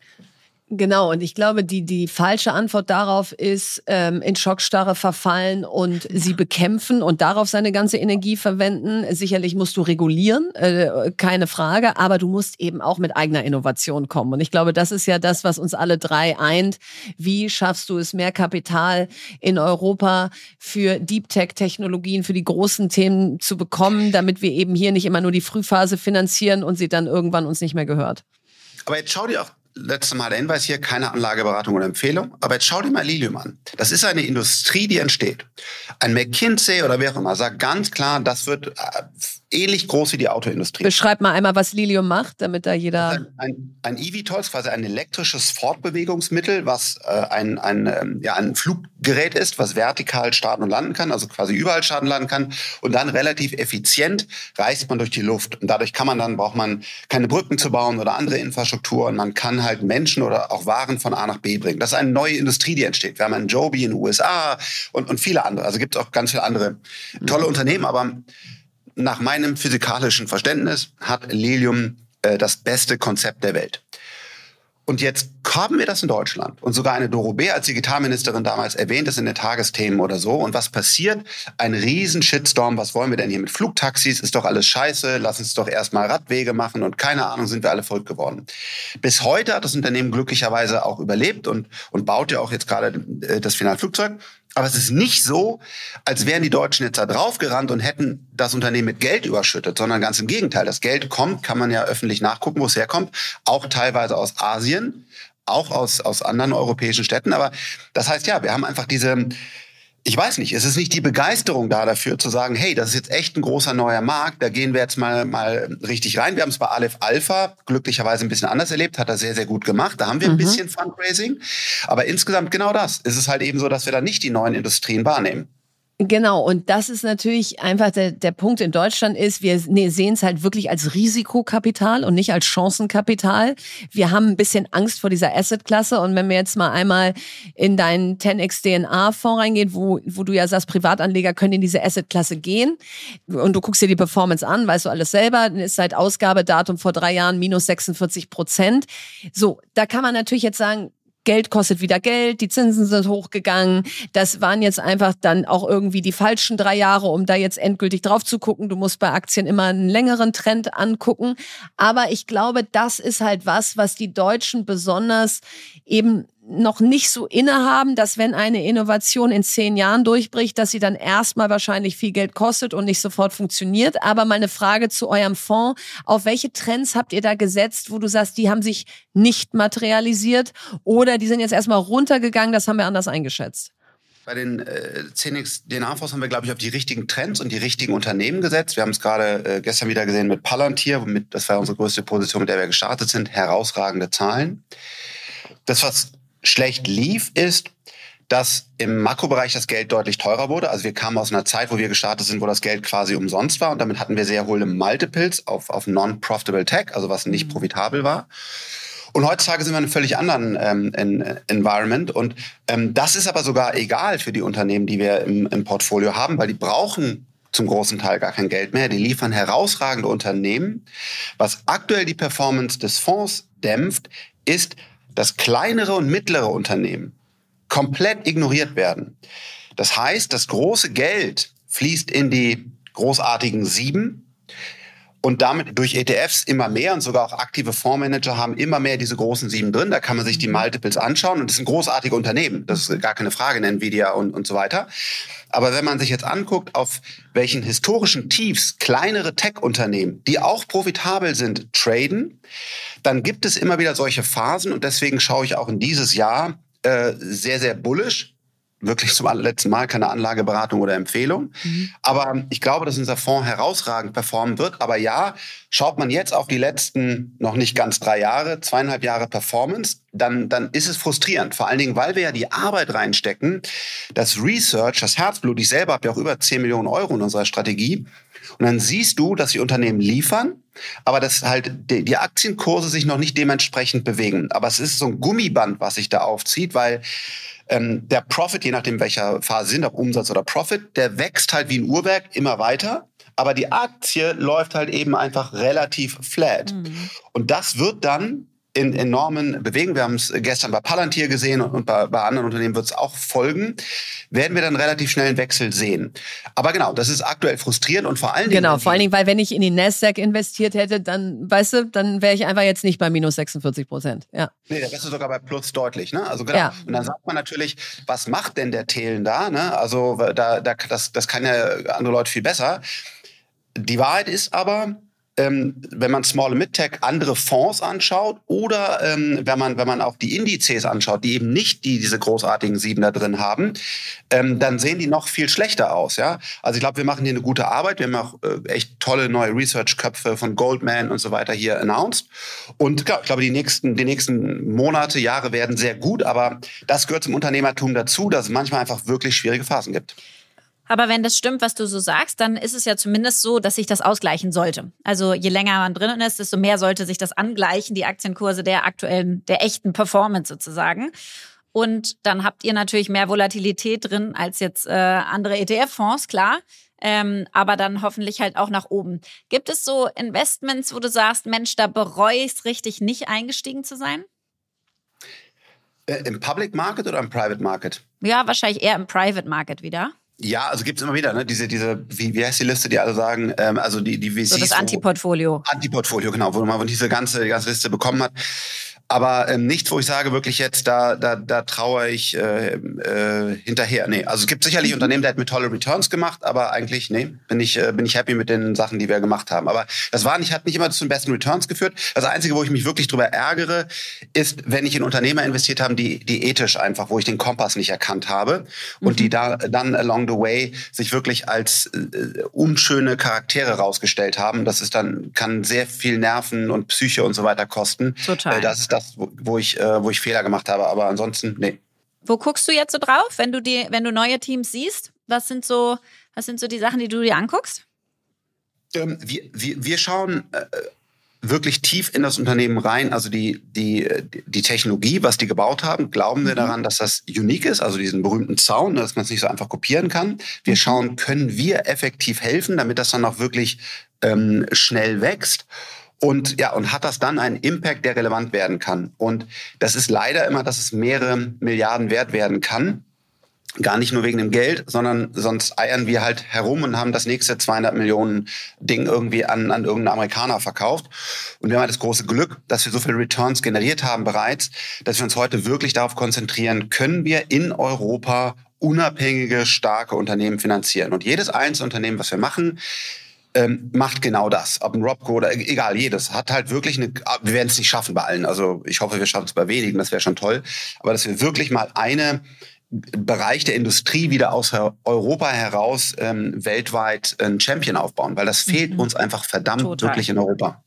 Genau, und ich glaube, die, die falsche Antwort darauf ist, ähm, in Schockstarre verfallen und sie bekämpfen und darauf seine ganze Energie verwenden. Sicherlich musst du regulieren, äh, keine Frage, aber du musst eben auch mit eigener Innovation kommen. Und ich glaube, das ist ja das, was uns alle drei eint. Wie schaffst du es, mehr Kapital in Europa für Deep Tech-Technologien, für die großen Themen zu bekommen, damit wir eben hier nicht immer nur die Frühphase finanzieren und sie dann irgendwann uns nicht mehr gehört? Aber jetzt schau dir auch letzte Mal der Hinweis hier, keine Anlageberatung oder Empfehlung. Aber jetzt schau dir mal Lilium an. Das ist eine Industrie, die entsteht. Ein McKinsey oder wer auch immer sagt ganz klar, das wird äh, ähnlich groß wie die Autoindustrie. Beschreib mal einmal, was Lilium macht, damit da jeder. Ein, ein, ein eVTOL ist quasi ein elektrisches Fortbewegungsmittel, was äh, ein, ein, ähm, ja, ein Fluggerät ist, was vertikal starten und landen kann, also quasi überall starten und landen kann. Und dann relativ effizient reist man durch die Luft. Und dadurch kann man dann, braucht man keine Brücken zu bauen oder andere Infrastruktur. Und man kann halt Menschen oder auch Waren von A nach B bringen. Das ist eine neue Industrie, die entsteht. Wir haben einen Joby in den USA und, und viele andere. Also gibt es auch ganz viele andere tolle Unternehmen, aber nach meinem physikalischen Verständnis hat Lilium äh, das beste Konzept der Welt. Und jetzt haben wir das in Deutschland. Und sogar eine Doro Bär als Digitalministerin damals erwähnt es in den Tagesthemen oder so. Und was passiert? Ein riesen Shitstorm. Was wollen wir denn hier mit Flugtaxis? Ist doch alles scheiße. Lass uns doch erstmal Radwege machen. Und keine Ahnung, sind wir alle verrückt geworden. Bis heute hat das Unternehmen glücklicherweise auch überlebt und, und baut ja auch jetzt gerade äh, das Finalflugzeug. Aber es ist nicht so, als wären die Deutschen jetzt da draufgerannt und hätten das Unternehmen mit Geld überschüttet, sondern ganz im Gegenteil. Das Geld kommt, kann man ja öffentlich nachgucken, wo es herkommt, auch teilweise aus Asien, auch aus, aus anderen europäischen Städten. Aber das heißt ja, wir haben einfach diese, ich weiß nicht, es ist nicht die Begeisterung da dafür zu sagen, hey, das ist jetzt echt ein großer neuer Markt, da gehen wir jetzt mal, mal richtig rein. Wir haben es bei Aleph Alpha glücklicherweise ein bisschen anders erlebt, hat er sehr, sehr gut gemacht. Da haben wir ein mhm. bisschen Fundraising. Aber insgesamt genau das. Es ist halt eben so, dass wir da nicht die neuen Industrien wahrnehmen. Genau, und das ist natürlich einfach der, der Punkt in Deutschland ist, wir nee, sehen es halt wirklich als Risikokapital und nicht als Chancenkapital. Wir haben ein bisschen Angst vor dieser Assetklasse und wenn wir jetzt mal einmal in deinen 10x DNA-Fonds reingehen, wo, wo du ja sagst, Privatanleger können in diese Assetklasse gehen und du guckst dir die Performance an, weißt du alles selber, dann ist seit Ausgabedatum vor drei Jahren minus 46 Prozent. So, da kann man natürlich jetzt sagen, Geld kostet wieder Geld, die Zinsen sind hochgegangen. Das waren jetzt einfach dann auch irgendwie die falschen drei Jahre, um da jetzt endgültig drauf zu gucken. Du musst bei Aktien immer einen längeren Trend angucken. Aber ich glaube, das ist halt was, was die Deutschen besonders eben noch nicht so innehaben, dass wenn eine Innovation in zehn Jahren durchbricht, dass sie dann erstmal wahrscheinlich viel Geld kostet und nicht sofort funktioniert. Aber meine Frage zu eurem Fonds, auf welche Trends habt ihr da gesetzt, wo du sagst, die haben sich nicht materialisiert oder die sind jetzt erstmal runtergegangen, das haben wir anders eingeschätzt? Bei den äh, CNX DNA-Fonds haben wir, glaube ich, auf die richtigen Trends und die richtigen Unternehmen gesetzt. Wir haben es gerade äh, gestern wieder gesehen mit Palantir, mit, das war unsere größte Position, mit der wir gestartet sind. Herausragende Zahlen. Das, was schlecht lief, ist, dass im Makrobereich das Geld deutlich teurer wurde. Also wir kamen aus einer Zeit, wo wir gestartet sind, wo das Geld quasi umsonst war und damit hatten wir sehr hohe Multiples auf, auf non-profitable Tech, also was nicht mhm. profitabel war. Und heutzutage sind wir in einem völlig anderen ähm, in, Environment. Und ähm, das ist aber sogar egal für die Unternehmen, die wir im, im Portfolio haben, weil die brauchen zum großen Teil gar kein Geld mehr. Die liefern herausragende Unternehmen. Was aktuell die Performance des Fonds dämpft, ist, dass kleinere und mittlere Unternehmen komplett ignoriert werden. Das heißt, das große Geld fließt in die großartigen Sieben und damit durch ETFs immer mehr und sogar auch aktive Fondsmanager haben immer mehr diese großen Sieben drin. Da kann man sich die Multiples anschauen und das sind großartige Unternehmen. Das ist gar keine Frage in Nvidia und, und so weiter. Aber wenn man sich jetzt anguckt, auf welchen historischen Tiefs kleinere Tech-Unternehmen, die auch profitabel sind, traden, dann gibt es immer wieder solche Phasen und deswegen schaue ich auch in dieses Jahr äh, sehr, sehr bullish. Wirklich zum letzten Mal keine Anlageberatung oder Empfehlung. Mhm. Aber ich glaube, dass unser Fonds herausragend performen wird. Aber ja, schaut man jetzt auf die letzten noch nicht ganz drei Jahre, zweieinhalb Jahre Performance, dann, dann ist es frustrierend. Vor allen Dingen, weil wir ja die Arbeit reinstecken, das Research, das Herzblut. Ich selber habe ja auch über 10 Millionen Euro in unserer Strategie. Und dann siehst du, dass die Unternehmen liefern, aber dass halt die, die Aktienkurse sich noch nicht dementsprechend bewegen. Aber es ist so ein Gummiband, was sich da aufzieht, weil ähm, der Profit, je nachdem welcher Phase sind, ob Umsatz oder Profit, der wächst halt wie ein Uhrwerk immer weiter. Aber die Aktie läuft halt eben einfach relativ flat. Mhm. Und das wird dann in enormen Bewegungen. Wir haben es gestern bei Palantir gesehen und bei, bei anderen Unternehmen wird es auch folgen. Werden wir dann relativ schnell einen Wechsel sehen. Aber genau, das ist aktuell frustrierend und vor allen Dingen. Genau, vor allen Dingen, weil wenn ich in die Nasdaq investiert hätte, dann, weißt du, dann wäre ich einfach jetzt nicht bei minus 46 Prozent. Ja. Nee, da wärst du sogar bei plus deutlich. Ne? Also genau. Ja. Und dann sagt man natürlich, was macht denn der Thelen da? Ne? Also da, da, das, das kann ja andere Leute viel besser. Die Wahrheit ist aber, ähm, wenn man Small Mid-Tech andere Fonds anschaut oder ähm, wenn, man, wenn man auch die Indizes anschaut, die eben nicht die, diese großartigen Sieben da drin haben, ähm, dann sehen die noch viel schlechter aus. Ja? Also ich glaube, wir machen hier eine gute Arbeit. Wir haben auch äh, echt tolle neue Research-Köpfe von Goldman und so weiter hier announced. Und klar, ich glaube, die nächsten, die nächsten Monate, Jahre werden sehr gut, aber das gehört zum Unternehmertum dazu, dass es manchmal einfach wirklich schwierige Phasen gibt. Aber wenn das stimmt, was du so sagst, dann ist es ja zumindest so, dass sich das ausgleichen sollte. Also je länger man drinnen ist, desto mehr sollte sich das angleichen, die Aktienkurse der aktuellen, der echten Performance sozusagen. Und dann habt ihr natürlich mehr Volatilität drin als jetzt äh, andere ETF-Fonds, klar. Ähm, aber dann hoffentlich halt auch nach oben. Gibt es so Investments, wo du sagst, Mensch, da bereue ich es richtig, nicht eingestiegen zu sein? Äh, Im Public Market oder im Private Market? Ja, wahrscheinlich eher im Private Market wieder. Ja, also gibt's immer wieder, ne? Diese, diese, wie, wie heißt die Liste, die alle sagen, ähm, also die, die VCs. So das Antiportfolio. Antiportfolio, genau, wo man diese ganze, die ganze Liste bekommen hat. Aber ähm, nichts, wo ich sage, wirklich jetzt, da, da, da traue ich äh, äh, hinterher. Nee, also es gibt sicherlich mhm. Unternehmen, der hat mir tolle Returns gemacht, aber eigentlich, nee, bin ich, äh, bin ich happy mit den Sachen, die wir gemacht haben. Aber das war nicht, hat nicht immer zu den besten Returns geführt. Das Einzige, wo ich mich wirklich drüber ärgere, ist, wenn ich in Unternehmer investiert habe, die, die ethisch einfach, wo ich den Kompass nicht erkannt habe und mhm. die da dann along the way sich wirklich als äh, unschöne Charaktere rausgestellt haben. Das ist dann, kann sehr viel Nerven und Psyche und so weiter kosten. Total. Äh, das ist das das, wo, wo ich, äh, wo ich Fehler gemacht habe. Aber ansonsten, nee. Wo guckst du jetzt so drauf, wenn du die, wenn du neue Teams siehst? Was sind so, was sind so die Sachen, die du dir anguckst? Ähm, wir, wir, wir schauen äh, wirklich tief in das Unternehmen rein, also die, die, die Technologie, was die gebaut haben, glauben wir mhm. daran, dass das unique ist, also diesen berühmten Zaun, dass man es nicht so einfach kopieren kann. Wir mhm. schauen, können wir effektiv helfen, damit das dann auch wirklich ähm, schnell wächst. Und ja, und hat das dann einen Impact, der relevant werden kann. Und das ist leider immer, dass es mehrere Milliarden wert werden kann. Gar nicht nur wegen dem Geld, sondern sonst eiern wir halt herum und haben das nächste 200 Millionen Ding irgendwie an, an irgendeinen Amerikaner verkauft. Und wir haben halt das große Glück, dass wir so viele Returns generiert haben bereits, dass wir uns heute wirklich darauf konzentrieren, können wir in Europa unabhängige, starke Unternehmen finanzieren. Und jedes einzelne Unternehmen, was wir machen, ähm, macht genau das. Ob ein Robco oder egal, jedes hat halt wirklich eine, ah, wir werden es nicht schaffen bei allen. Also ich hoffe, wir schaffen es bei wenigen, das wäre schon toll. Aber dass wir wirklich mal eine Bereich der Industrie wieder aus Europa heraus ähm, weltweit einen Champion aufbauen, weil das fehlt mhm. uns einfach verdammt Total. wirklich in Europa.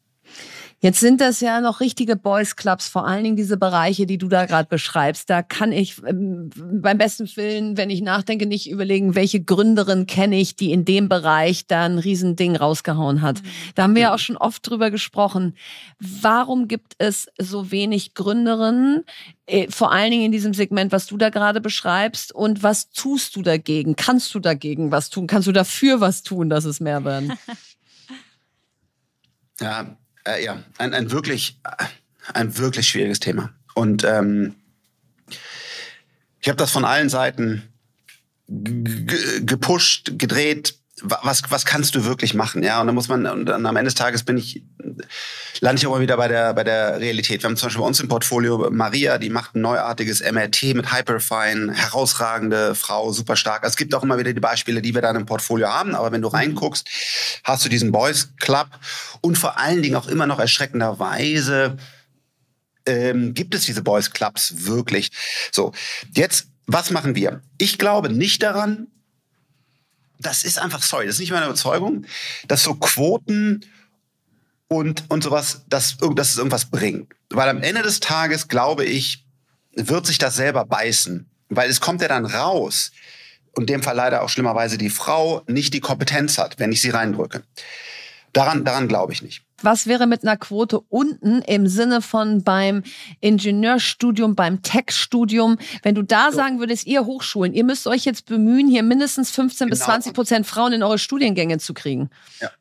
Jetzt sind das ja noch richtige Boys Clubs, vor allen Dingen diese Bereiche, die du da gerade beschreibst. Da kann ich ähm, beim besten Willen, wenn ich nachdenke, nicht überlegen, welche Gründerin kenne ich, die in dem Bereich da ein Riesending rausgehauen hat. Da haben wir ja auch schon oft drüber gesprochen. Warum gibt es so wenig Gründerinnen, äh, vor allen Dingen in diesem Segment, was du da gerade beschreibst? Und was tust du dagegen? Kannst du dagegen was tun? Kannst du dafür was tun, dass es mehr werden? Ja, äh, ja, ein, ein wirklich, ein wirklich schwieriges Thema. Und ähm, ich habe das von allen Seiten gepusht, gedreht, was, was kannst du wirklich machen? Ja, und dann muss man, und dann am Ende des Tages bin ich, lande ich auch mal wieder bei der, bei der Realität. Wir haben zum Beispiel bei uns im Portfolio Maria, die macht ein neuartiges MRT mit Hyperfine, herausragende Frau, super stark. Also es gibt auch immer wieder die Beispiele, die wir dann im Portfolio haben, aber wenn du reinguckst, hast du diesen Boys Club und vor allen Dingen auch immer noch erschreckenderweise ähm, gibt es diese Boys Clubs wirklich. So, jetzt, was machen wir? Ich glaube nicht daran, das ist einfach, sorry, das ist nicht meine Überzeugung, dass so Quoten und, und sowas, dass, dass es irgendwas bringt. Weil am Ende des Tages, glaube ich, wird sich das selber beißen. Weil es kommt ja dann raus, und in dem Fall leider auch schlimmerweise die Frau nicht die Kompetenz hat, wenn ich sie reindrücke. Daran, daran glaube ich nicht. Was wäre mit einer Quote unten im Sinne von beim Ingenieurstudium, beim Tech-Studium? Wenn du da so. sagen würdest, ihr Hochschulen, ihr müsst euch jetzt bemühen, hier mindestens 15 genau. bis 20 Prozent Frauen in eure Studiengänge zu kriegen. Ja.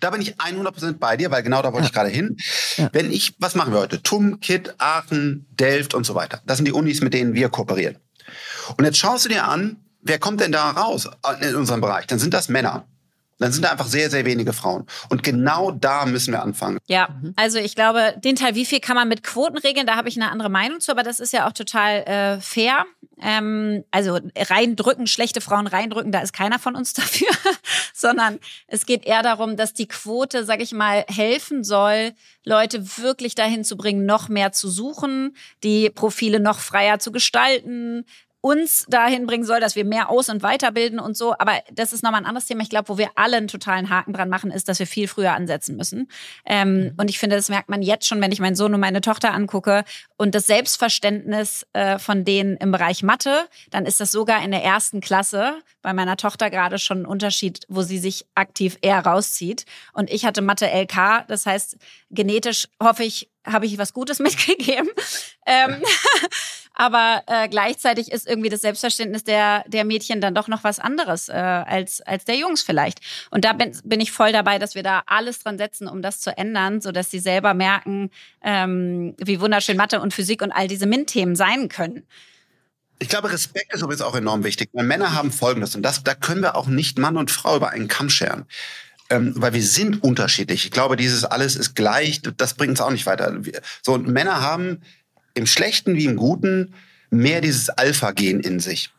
Da bin ich 100% bei dir, weil genau da wollte ja. ich gerade hin. Ja. Wenn ich, was machen wir heute? TUM, KIT, Aachen, Delft und so weiter. Das sind die Unis, mit denen wir kooperieren. Und jetzt schaust du dir an, wer kommt denn da raus in unserem Bereich? Dann sind das Männer. Dann sind da einfach sehr, sehr wenige Frauen. Und genau da müssen wir anfangen. Ja, also ich glaube, den Teil, wie viel kann man mit Quoten regeln, da habe ich eine andere Meinung zu, aber das ist ja auch total äh, fair. Ähm, also reindrücken, schlechte Frauen reindrücken, da ist keiner von uns dafür, sondern es geht eher darum, dass die Quote, sag ich mal, helfen soll, Leute wirklich dahin zu bringen, noch mehr zu suchen, die Profile noch freier zu gestalten, uns dahin bringen soll, dass wir mehr aus- und weiterbilden und so. Aber das ist nochmal ein anderes Thema. Ich glaube, wo wir alle einen totalen Haken dran machen, ist, dass wir viel früher ansetzen müssen. Ähm, mhm. Und ich finde, das merkt man jetzt schon, wenn ich meinen Sohn und meine Tochter angucke und das Selbstverständnis äh, von denen im Bereich Mathe, dann ist das sogar in der ersten Klasse bei meiner Tochter gerade schon ein Unterschied, wo sie sich aktiv eher rauszieht. Und ich hatte Mathe LK, das heißt, genetisch hoffe ich, habe ich was Gutes mitgegeben. Ähm, aber äh, gleichzeitig ist irgendwie das Selbstverständnis der, der Mädchen dann doch noch was anderes äh, als, als der Jungs vielleicht. Und da bin, bin ich voll dabei, dass wir da alles dran setzen, um das zu ändern, sodass sie selber merken, ähm, wie wunderschön Mathe und Physik und all diese MINT-Themen sein können. Ich glaube, Respekt ist übrigens auch enorm wichtig. Weil Männer haben Folgendes, und das, da können wir auch nicht Mann und Frau über einen Kamm scheren ähm, weil wir sind unterschiedlich. Ich glaube, dieses alles ist gleich, das bringt uns auch nicht weiter. So, und Männer haben im Schlechten wie im Guten mehr dieses Alpha-Gen in sich.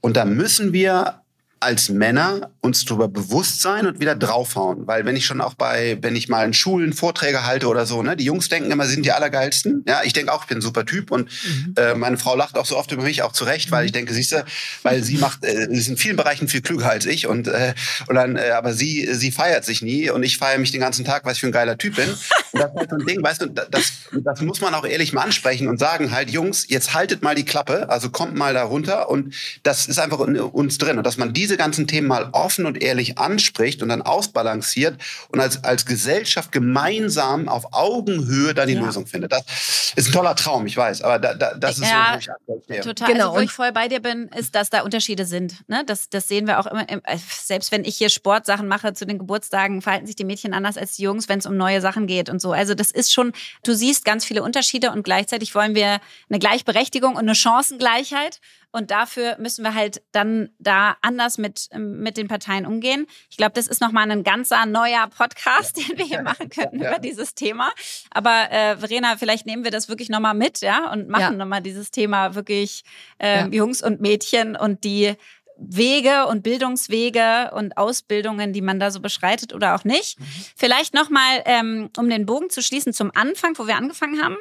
Und da müssen wir als Männer uns darüber bewusst sein und wieder draufhauen. Weil wenn ich schon auch bei, wenn ich mal in Schulen Vorträge halte oder so, ne, die Jungs denken immer, sie sind die Allergeilsten. Ja, ich denke auch, ich bin ein super Typ und mhm. äh, meine Frau lacht auch so oft über mich, auch zu Recht, weil ich denke, siehst du, weil sie macht, äh, sie ist in vielen Bereichen viel klüger als ich und, äh, und dann, äh, aber sie, sie feiert sich nie und ich feiere mich den ganzen Tag, was ich für ein geiler Typ bin. Und das ist halt so ein Ding, weißt du, das, das muss man auch ehrlich mal ansprechen und sagen halt, Jungs, jetzt haltet mal die Klappe, also kommt mal da runter und das ist einfach in uns drin und dass man diese diese ganzen Themen mal offen und ehrlich anspricht und dann ausbalanciert und als, als Gesellschaft gemeinsam auf Augenhöhe dann die ja. Lösung findet. Das ist ein toller Traum, ich weiß, aber da, da, das ist ja, so, wo ich Total. Genau. Also, wo ich voll bei dir bin, ist, dass da Unterschiede sind. Ne? Das, das sehen wir auch immer. Im, äh, selbst wenn ich hier Sportsachen mache zu den Geburtstagen, verhalten sich die Mädchen anders als die Jungs, wenn es um neue Sachen geht und so. Also das ist schon, du siehst ganz viele Unterschiede und gleichzeitig wollen wir eine Gleichberechtigung und eine Chancengleichheit. Und dafür müssen wir halt dann da anders mit, mit den Parteien umgehen. Ich glaube, das ist nochmal ein ganzer neuer Podcast, den wir hier machen könnten ja. über dieses Thema. Aber äh, Verena, vielleicht nehmen wir das wirklich nochmal mit, ja, und machen ja. nochmal dieses Thema wirklich äh, ja. Jungs und Mädchen und die Wege und Bildungswege und Ausbildungen, die man da so beschreitet oder auch nicht. Mhm. Vielleicht nochmal, ähm, um den Bogen zu schließen zum Anfang, wo wir angefangen haben.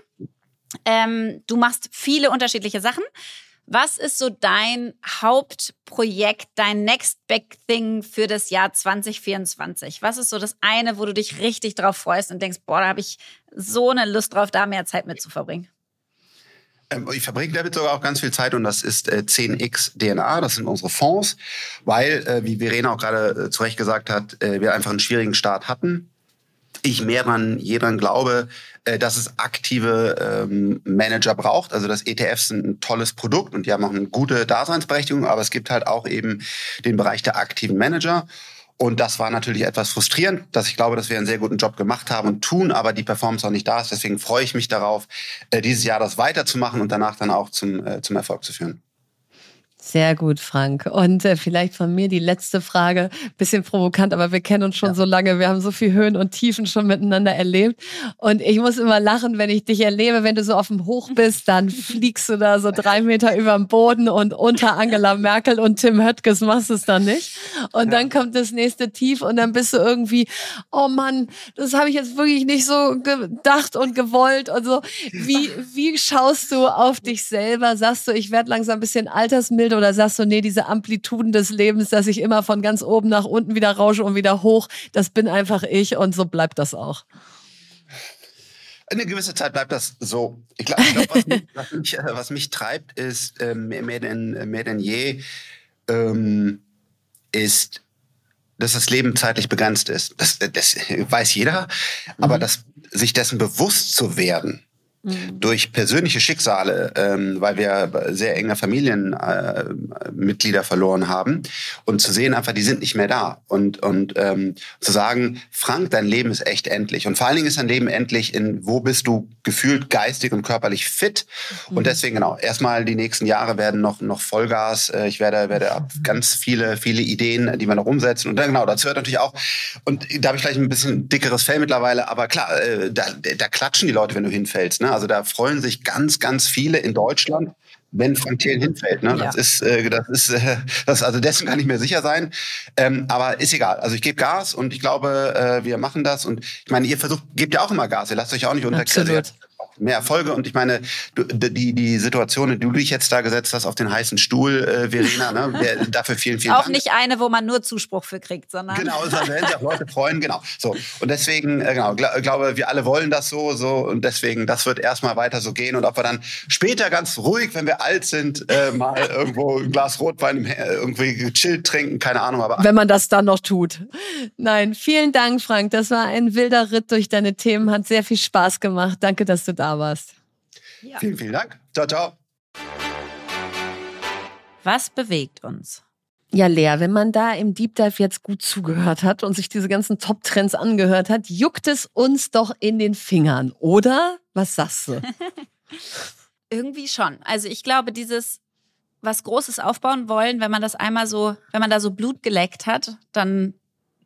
Ähm, du machst viele unterschiedliche Sachen. Was ist so dein Hauptprojekt, dein Next Big Thing für das Jahr 2024? Was ist so das eine, wo du dich richtig drauf freust und denkst, boah, da habe ich so eine Lust drauf, da mehr Zeit mit zu verbringen? Ähm, ich verbringe damit sogar auch ganz viel Zeit und das ist äh, 10x DNA, das sind unsere Fonds, weil, äh, wie Verena auch gerade äh, zu Recht gesagt hat, äh, wir einfach einen schwierigen Start hatten ich mehr an jeder glaube, äh, dass es aktive ähm, Manager braucht. Also das ETFs sind ein tolles Produkt und die haben auch eine gute Daseinsberechtigung, aber es gibt halt auch eben den Bereich der aktiven Manager. Und das war natürlich etwas frustrierend, dass ich glaube, dass wir einen sehr guten Job gemacht haben und tun, aber die Performance auch nicht da ist. Deswegen freue ich mich darauf, äh, dieses Jahr das weiterzumachen und danach dann auch zum, äh, zum Erfolg zu führen. Sehr gut, Frank. Und äh, vielleicht von mir die letzte Frage, bisschen provokant, aber wir kennen uns schon ja. so lange, wir haben so viel Höhen und Tiefen schon miteinander erlebt. Und ich muss immer lachen, wenn ich dich erlebe, wenn du so auf dem Hoch bist, dann fliegst du da so drei Meter über dem Boden und unter Angela Merkel und Tim Höttges machst du es dann nicht. Und ja. dann kommt das nächste Tief und dann bist du irgendwie, oh Mann, das habe ich jetzt wirklich nicht so gedacht und gewollt und so. Wie, wie schaust du auf dich selber? Sagst du, ich werde langsam ein bisschen altersmild Bild oder sagst du, nee, diese Amplituden des Lebens, dass ich immer von ganz oben nach unten wieder rausche und wieder hoch, das bin einfach ich und so bleibt das auch. Eine gewisse Zeit bleibt das so. Ich glaube, glaub, was, mich, was, äh, was, mich, treibt, ist äh, mehr, denn, mehr denn je, ähm, ist, dass das Leben zeitlich begrenzt ist. Das, das weiß jeder, aber mhm. das, sich dessen bewusst zu werden, Mhm. Durch persönliche Schicksale, ähm, weil wir sehr enge Familienmitglieder äh, verloren haben und zu sehen einfach, die sind nicht mehr da und und ähm, zu sagen, Frank, dein Leben ist echt endlich und vor allen Dingen ist dein Leben endlich in wo bist du gefühlt geistig und körperlich fit mhm. und deswegen genau erstmal die nächsten Jahre werden noch noch Vollgas. Äh, ich werde werde ab ganz viele viele Ideen, die wir noch umsetzen und dann genau dazu gehört natürlich auch und da habe ich gleich ein bisschen dickeres Fell mittlerweile, aber klar, äh, da, da klatschen die Leute, wenn du hinfällst. Ne? Also da freuen sich ganz, ganz viele in Deutschland, wenn Frank Thelen hinfällt. Ne? Ja. Das ist, äh, das ist, äh, das, also dessen kann ich mir sicher sein. Ähm, aber ist egal. Also ich gebe Gas und ich glaube, äh, wir machen das. Und ich meine, ihr versucht, gebt ja auch immer Gas. Ihr lasst euch auch nicht unter Absolut mehr Erfolge. Und ich meine, du, die, die Situation, die du dich jetzt da gesetzt hast auf den heißen Stuhl, äh, Verena, ne, der, dafür vielen, vielen auch Dank. Auch nicht eine, wo man nur Zuspruch für kriegt, sondern. Genau, da werden sich auch Leute freuen, genau. So. Und deswegen, äh, genau, gl glaube, wir alle wollen das so, so. Und deswegen, das wird erstmal weiter so gehen. Und ob wir dann später ganz ruhig, wenn wir alt sind, äh, mal irgendwo ein Glas Rotwein irgendwie gechillt trinken, keine Ahnung. Aber wenn man das dann noch tut. Nein, vielen Dank, Frank. Das war ein wilder Ritt durch deine Themen. Hat sehr viel Spaß gemacht. Danke, dass du da warst. Ja. Vielen, vielen Dank. Ciao, ciao. Was bewegt uns? Ja, Lea, wenn man da im Deep Dive jetzt gut zugehört hat und sich diese ganzen Top-Trends angehört hat, juckt es uns doch in den Fingern, oder? Was sagst du? Irgendwie schon. Also ich glaube, dieses was Großes aufbauen wollen, wenn man das einmal so, wenn man da so Blut geleckt hat, dann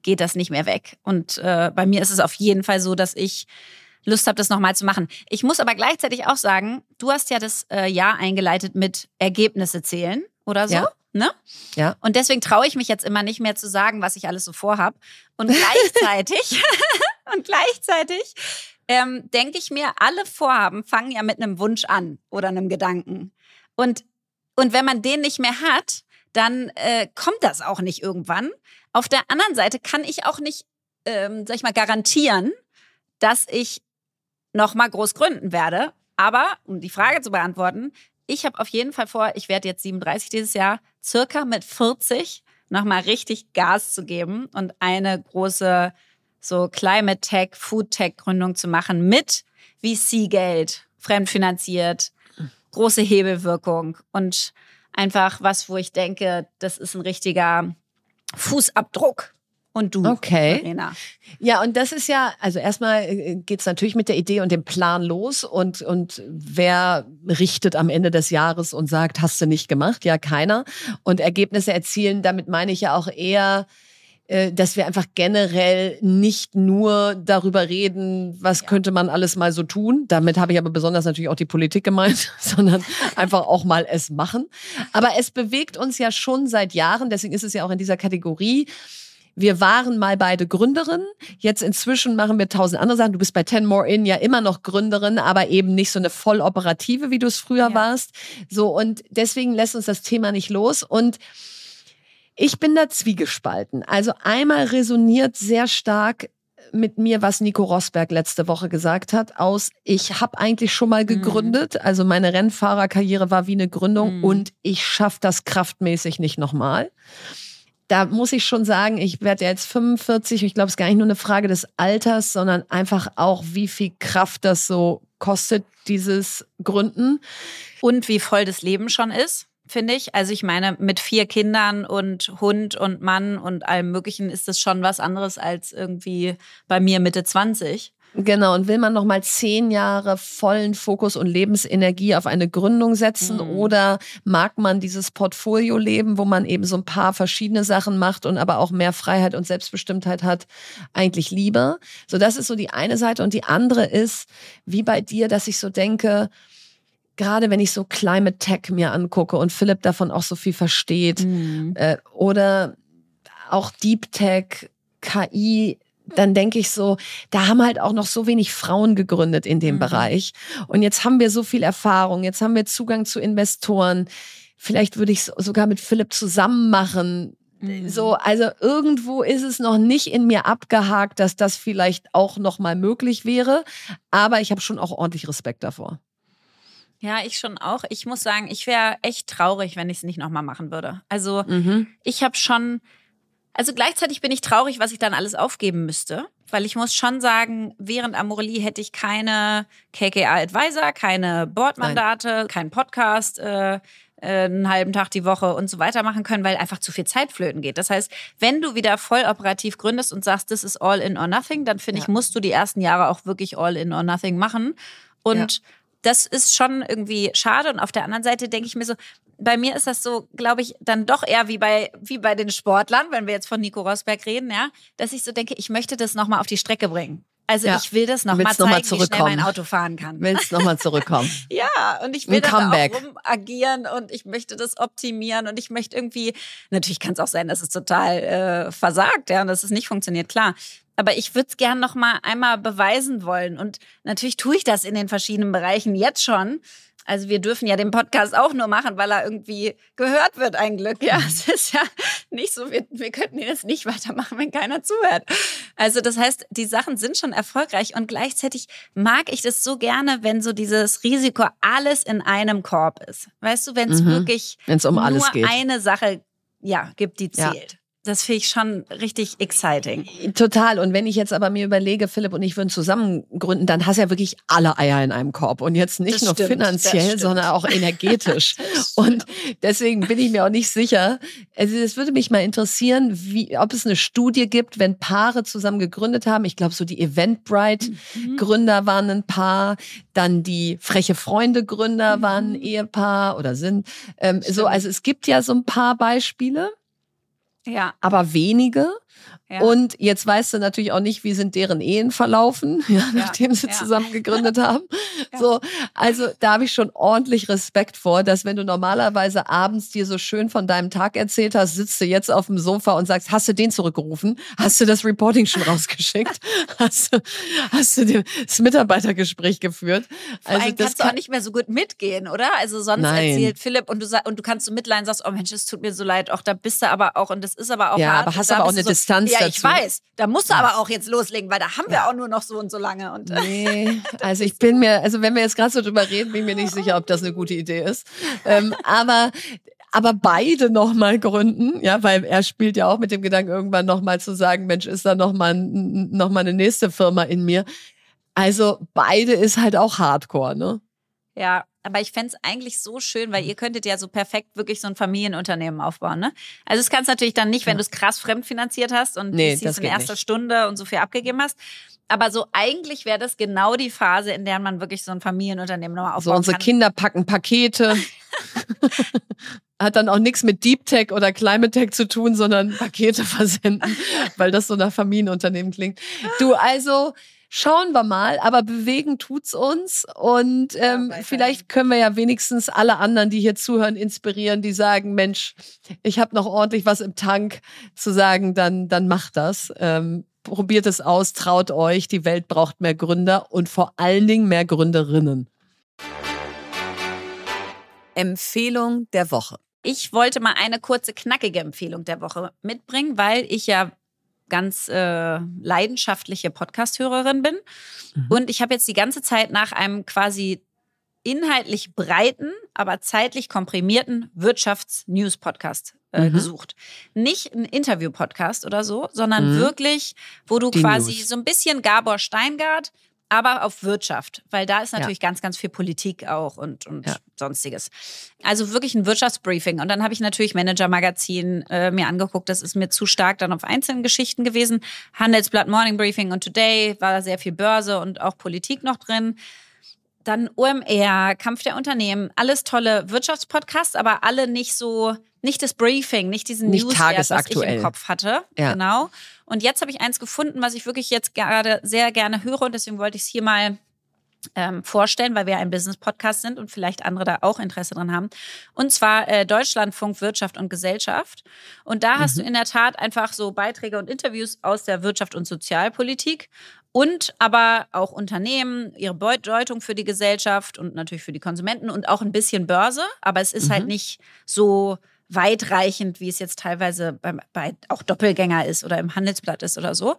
geht das nicht mehr weg. Und äh, bei mir ist es auf jeden Fall so, dass ich Lust habe, das nochmal zu machen. Ich muss aber gleichzeitig auch sagen, du hast ja das äh, Jahr eingeleitet mit Ergebnisse zählen oder so. Ja. Ne? Ja. Und deswegen traue ich mich jetzt immer nicht mehr zu sagen, was ich alles so vorhab. Und gleichzeitig, und gleichzeitig ähm, denke ich mir, alle Vorhaben fangen ja mit einem Wunsch an oder einem Gedanken. Und, und wenn man den nicht mehr hat, dann äh, kommt das auch nicht irgendwann. Auf der anderen Seite kann ich auch nicht, ähm, sag ich mal, garantieren, dass ich nochmal groß gründen werde. Aber, um die Frage zu beantworten, ich habe auf jeden Fall vor, ich werde jetzt 37 dieses Jahr, circa mit 40 nochmal richtig Gas zu geben und eine große so Climate Tech, Food Tech Gründung zu machen mit VC-Geld, fremdfinanziert, große Hebelwirkung und einfach was, wo ich denke, das ist ein richtiger Fußabdruck und du, okay. Verena. Ja, und das ist ja, also erstmal äh, geht's natürlich mit der Idee und dem Plan los und, und wer richtet am Ende des Jahres und sagt, hast du nicht gemacht? Ja, keiner. Und Ergebnisse erzielen, damit meine ich ja auch eher, äh, dass wir einfach generell nicht nur darüber reden, was ja. könnte man alles mal so tun. Damit habe ich aber besonders natürlich auch die Politik gemeint, sondern einfach auch mal es machen. Aber es bewegt uns ja schon seit Jahren, deswegen ist es ja auch in dieser Kategorie wir waren mal beide Gründerin. Jetzt inzwischen machen wir tausend andere Sachen. Du bist bei Ten More In ja immer noch Gründerin, aber eben nicht so eine voll operative, wie du es früher ja. warst. So und deswegen lässt uns das Thema nicht los und ich bin da zwiegespalten. Also einmal resoniert sehr stark mit mir, was Nico Rosberg letzte Woche gesagt hat, aus ich habe eigentlich schon mal mhm. gegründet, also meine Rennfahrerkarriere war wie eine Gründung mhm. und ich schaffe das kraftmäßig nicht nochmal da muss ich schon sagen, ich werde jetzt 45. Ich glaube, es ist gar nicht nur eine Frage des Alters, sondern einfach auch, wie viel Kraft das so kostet, dieses Gründen. Und wie voll das Leben schon ist, finde ich. Also ich meine, mit vier Kindern und Hund und Mann und allem Möglichen ist das schon was anderes als irgendwie bei mir Mitte 20. Genau, und will man nochmal zehn Jahre vollen Fokus und Lebensenergie auf eine Gründung setzen mhm. oder mag man dieses Portfolio leben, wo man eben so ein paar verschiedene Sachen macht und aber auch mehr Freiheit und Selbstbestimmtheit hat, eigentlich lieber? So, das ist so die eine Seite. Und die andere ist, wie bei dir, dass ich so denke, gerade wenn ich so Climate Tech mir angucke und Philipp davon auch so viel versteht, mhm. äh, oder auch Deep Tech, KI, dann denke ich so, da haben halt auch noch so wenig Frauen gegründet in dem mhm. Bereich. Und jetzt haben wir so viel Erfahrung, jetzt haben wir Zugang zu Investoren. Vielleicht würde ich es sogar mit Philipp zusammen machen. Mhm. So, also irgendwo ist es noch nicht in mir abgehakt, dass das vielleicht auch noch mal möglich wäre. Aber ich habe schon auch ordentlich Respekt davor. Ja, ich schon auch. Ich muss sagen, ich wäre echt traurig, wenn ich es nicht noch mal machen würde. Also mhm. ich habe schon also gleichzeitig bin ich traurig, was ich dann alles aufgeben müsste, weil ich muss schon sagen, während Amorelie hätte ich keine KKA Advisor, keine Boardmandate, keinen Podcast, äh, äh, einen halben Tag die Woche und so weiter machen können, weil einfach zu viel Zeit flöten geht. Das heißt, wenn du wieder voll operativ gründest und sagst, das ist all in or nothing, dann finde Ja. ich, musst du die ersten Jahre auch wirklich all in or nothing machen. Und das ist schon irgendwie schade. Und auf der anderen Seite denke ich mir so, bei mir ist das so, glaube ich, dann doch eher wie bei, wie bei den Sportlern, wenn wir jetzt von Nico Rosberg reden, ja, dass ich so denke, ich möchte das nochmal auf die Strecke bringen. Also Ja. ich will das nochmal Willst noch mal zeigen, wie schnell mein Auto fahren kann. Willst nochmal zurückkommen? Ja, und ich will da auch rumagieren und ich möchte das optimieren und ich möchte irgendwie, natürlich kann es auch sein, dass es total äh, versagt, ja, und dass es nicht funktioniert, klar. Aber ich würde es gern noch mal einmal beweisen wollen. Und natürlich tue ich das in den verschiedenen Bereichen jetzt schon. Also wir dürfen ja den Podcast auch nur machen, weil er irgendwie gehört wird, ein Glück. Ja, es ist ja nicht so, wir, wir könnten ihn jetzt nicht weitermachen, wenn keiner zuhört. Also das heißt, die Sachen sind schon erfolgreich und gleichzeitig mag ich das so gerne, wenn so dieses Risiko alles in einem Korb ist. Weißt du, wenn es Mhm. wirklich Wenn's um alles nur geht. eine Sache ja, gibt, die Ja. Das finde ich schon richtig exciting. Total. Und wenn ich jetzt aber mir überlege, Philipp und ich würden zusammen gründen, dann hast du ja wirklich alle Eier in einem Korb. Und jetzt nicht Das nur stimmt, finanziell, sondern auch energetisch. und deswegen bin ich mir auch nicht sicher. Also es würde mich mal interessieren, wie, ob es eine Studie gibt, wenn Paare zusammen gegründet haben. Ich glaube, so die Eventbrite-Gründer waren ein Paar, dann die freche Freunde-Gründer waren ein Ehepaar oder sind. Ähm, so, also es gibt ja so ein paar Beispiele Ja, aber wenige. Ja. Und jetzt weißt du natürlich auch nicht, wie sind deren Ehen verlaufen, ja, nachdem sie zusammen gegründet haben. So, also da habe ich schon ordentlich Respekt vor, dass wenn du normalerweise abends dir so schön von deinem Tag erzählt hast, sitzt du jetzt auf dem Sofa und sagst, hast du den zurückgerufen? Hast du das Reporting schon rausgeschickt? Hast du, hast du das Mitarbeitergespräch geführt? Vor allem kannst du auch nicht mehr so gut mitgehen, oder? Also sonst Nein. erzählt Philipp und du und du kannst so mitleiden, sagst, oh Mensch, es tut mir so leid. Auch da bist du aber auch und das ist aber auch Ja, hart. aber hast aber auch eine so, Distanz Ja, ich dazu. weiß. Da musst du aber auch jetzt loslegen, weil da haben wir auch nur noch so und so lange. Und äh, Nee, also ich bin mir, also wenn wir jetzt gerade so drüber reden, bin ich mir nicht sicher, ob das eine gute Idee ist. Ähm, aber aber beide nochmal gründen, ja, weil er spielt ja auch mit dem Gedanken, irgendwann nochmal zu sagen, Mensch, ist da nochmal noch mal eine nächste Firma in mir. Also beide ist halt auch Hardcore, ne? Ja, aber ich fänd's eigentlich so schön, weil ihr könntet ja so perfekt wirklich so ein Familienunternehmen aufbauen, ne? Also das kannst du natürlich dann nicht, wenn du es krass fremdfinanziert hast und Nee, das in erster nicht. Stunde und so viel abgegeben hast. Aber so eigentlich wäre das genau die Phase, in der man wirklich so ein Familienunternehmen nochmal So aufbauen unsere kann. Kinder packen Pakete. Hat dann auch nichts mit Deep Tech oder Climate Tech zu tun, sondern Pakete versenden, weil das so nach Familienunternehmen klingt. Du, also schauen wir mal, aber bewegen tut's uns und ähm, weiterhin. vielleicht können wir ja wenigstens alle anderen, die hier zuhören, inspirieren, die sagen, Mensch, ich habe noch ordentlich was im Tank, zu sagen, dann dann macht das. Ähm, probiert es aus, traut euch, die Welt braucht mehr Gründer und vor allen Dingen mehr Gründerinnen. Empfehlung der Woche. Ich wollte mal eine kurze, knackige Empfehlung der Woche mitbringen, weil ich ja ganz äh, leidenschaftliche Podcast-Hörerin bin. Mhm. Und ich habe jetzt die ganze Zeit nach einem quasi inhaltlich breiten, aber zeitlich komprimierten Wirtschafts-News-Podcast äh, Mhm. gesucht. Nicht ein Interview-Podcast oder so, sondern Mhm. wirklich, wo du Die quasi News. so ein bisschen Gabor Steingart, aber auf Wirtschaft, weil da ist natürlich ganz, ganz viel Politik auch und, und Ja. sonstiges. Also wirklich ein Wirtschaftsbriefing. Und dann habe ich natürlich Manager-Magazin äh, mir angeguckt. Das ist mir zu stark dann auf einzelnen Geschichten gewesen. Handelsblatt Morning Briefing und Today war sehr viel Börse und auch Politik noch drin. Dann OMR, Kampf der Unternehmen, alles tolle Wirtschaftspodcasts, aber alle nicht so, nicht das Briefing, nicht diesen Nicht Newswert, was ich im Kopf hatte. Ja. Genau. Und jetzt habe ich eins gefunden, was ich wirklich jetzt gerade sehr gerne höre und deswegen wollte ich es hier mal ähm, vorstellen, weil wir ein Business-Podcast sind und vielleicht andere da auch Interesse dran haben. Und zwar äh, Deutschlandfunk Wirtschaft und Gesellschaft. Und da hast du in der Tat einfach so Beiträge und Interviews aus der Wirtschaft und Sozialpolitik und aber auch Unternehmen, ihre Bedeutung für die Gesellschaft und natürlich für die Konsumenten und auch ein bisschen Börse. Aber es ist halt nicht so weitreichend, wie es jetzt teilweise bei, bei auch Doppelgänger ist oder im Handelsblatt ist oder so.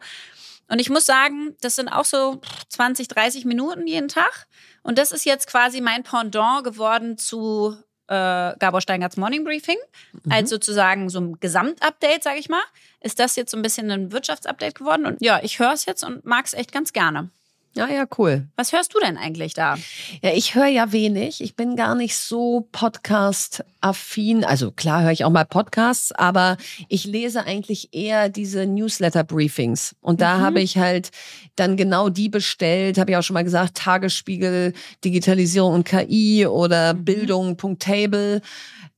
Und ich muss sagen, das sind auch so 20, 30 Minuten jeden Tag. Und das ist jetzt quasi mein Pendant geworden zu äh, Gabor Steingarts Morning Briefing, mhm. als sozusagen so ein Gesamtupdate, sage ich mal. Ist das jetzt so ein bisschen ein Wirtschaftsupdate geworden? Und ja, ich höre es jetzt und mag es echt ganz gerne. Ja, ja, cool. Was hörst du denn eigentlich da? Ja, ich höre ja wenig. Ich bin gar nicht so Podcast-affin. Also klar höre ich auch mal Podcasts, aber ich lese eigentlich eher diese Newsletter-Briefings. Und da mhm. habe ich halt dann genau die bestellt, habe ich auch schon mal gesagt, Tagesspiegel, Digitalisierung und KI oder mhm. Bildung.table.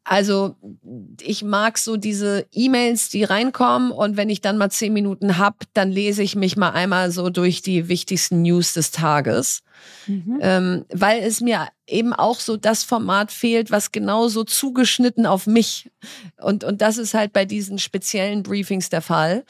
Also ich mag so diese E-Mails, die reinkommen und wenn ich dann mal zehn Minuten hab, dann lese ich mich mal einmal so durch die wichtigsten News des Tages, mhm. ähm, weil es mir eben auch so das Format fehlt, was genauso zugeschnitten auf mich und und das ist halt bei diesen speziellen Briefings der Fall.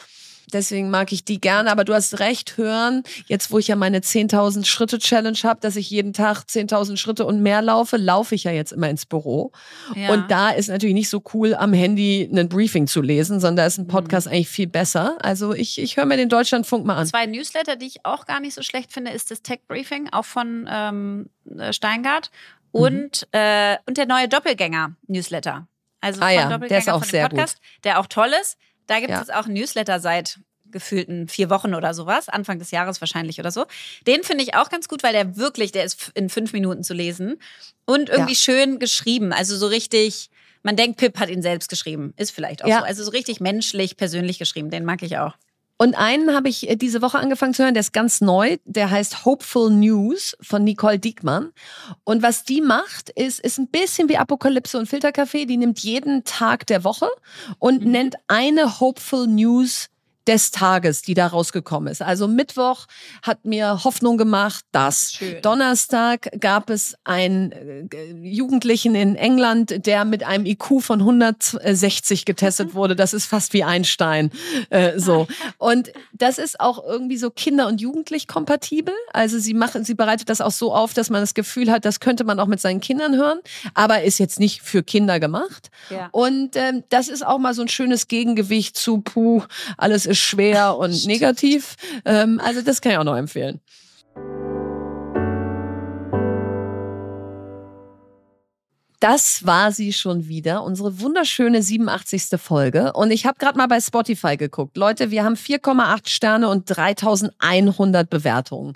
Deswegen mag ich die gerne. Aber du hast recht, hören, jetzt wo ich ja meine 10.000 Schritte Challenge habe, dass ich jeden Tag 10.000 Schritte und mehr laufe, laufe ich ja jetzt immer ins Büro. Ja. Und da ist natürlich nicht so cool, am Handy ein Briefing zu lesen, sondern da ist ein mhm. Podcast mhm. eigentlich viel besser. Also ich, ich höre mir den Deutschlandfunk mal an. Zwei Newsletter, die ich auch gar nicht so schlecht finde, ist das Tech Briefing, auch von ähm, äh, Steingart. Mhm. Und, mhm. äh, und der neue Doppelgänger-Newsletter. Also ah, ja, der ist auch sehr Podcast, gut. der auch toll ist. Da gibt ja. es auch ein Newsletter seit gefühlten vier Wochen oder sowas, Anfang des Jahres wahrscheinlich oder so. Den finde ich auch ganz gut, weil der wirklich, der ist in fünf Minuten zu lesen und irgendwie ja. schön geschrieben. Also so richtig, man denkt, Pip hat ihn selbst geschrieben. Ist vielleicht auch ja. so. Also so richtig menschlich, persönlich geschrieben. Den mag ich auch. Und einen habe ich äh, diese Woche angefangen zu hören, der ist ganz neu, der heißt Hopeful News von Nicole Diekmann. Und was die macht, ist, ist ein bisschen wie Apokalypse und Filterkaffee. Die nimmt jeden Tag der Woche und mhm. nennt eine Hopeful News des Tages, die da rausgekommen ist. Also Mittwoch hat mir Hoffnung gemacht, dass Schön. Donnerstag gab es einen äh, Jugendlichen in England, der mit einem IQ von 160 getestet wurde. Das ist fast wie Einstein. Äh, so. Und das ist auch irgendwie so Kinder- und Jugendlich kompatibel. Also sie machen, sie bereitet das auch so auf, dass man das Gefühl hat, das könnte man auch mit seinen Kindern hören, aber ist jetzt nicht für Kinder gemacht. Ja. Und ähm, das ist auch mal so ein schönes Gegengewicht zu, puh, alles ist schwer und negativ. Ähm, also das kann ich auch noch empfehlen. Das war sie schon wieder, unsere wunderschöne 87. Folge. Und ich habe gerade mal bei Spotify geguckt. Leute, wir haben 4,8 Sterne und 3100 Bewertungen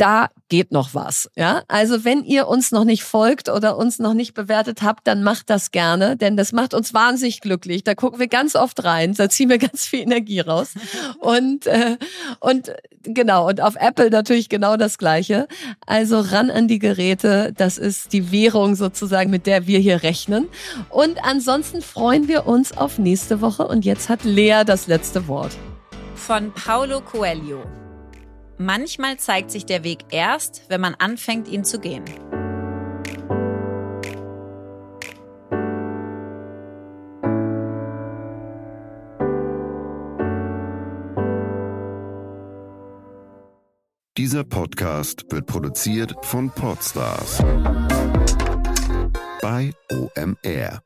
da geht noch was. Ja, also wenn ihr uns noch nicht folgt oder uns noch nicht bewertet habt, dann macht das gerne, denn das macht uns wahnsinnig glücklich. Da gucken wir ganz oft rein, da ziehen wir ganz viel Energie raus. Und äh, und genau und auf Apple natürlich genau das Gleiche. Also ran an die Geräte, das ist die Währung sozusagen, mit der wir hier rechnen. Und ansonsten freuen wir uns auf nächste Woche. Und jetzt hat Lea das letzte Wort. Von Paulo Coelho. Manchmal zeigt sich der Weg erst, wenn man anfängt, ihn zu gehen. Dieser Podcast wird produziert von Podstars bei OMR.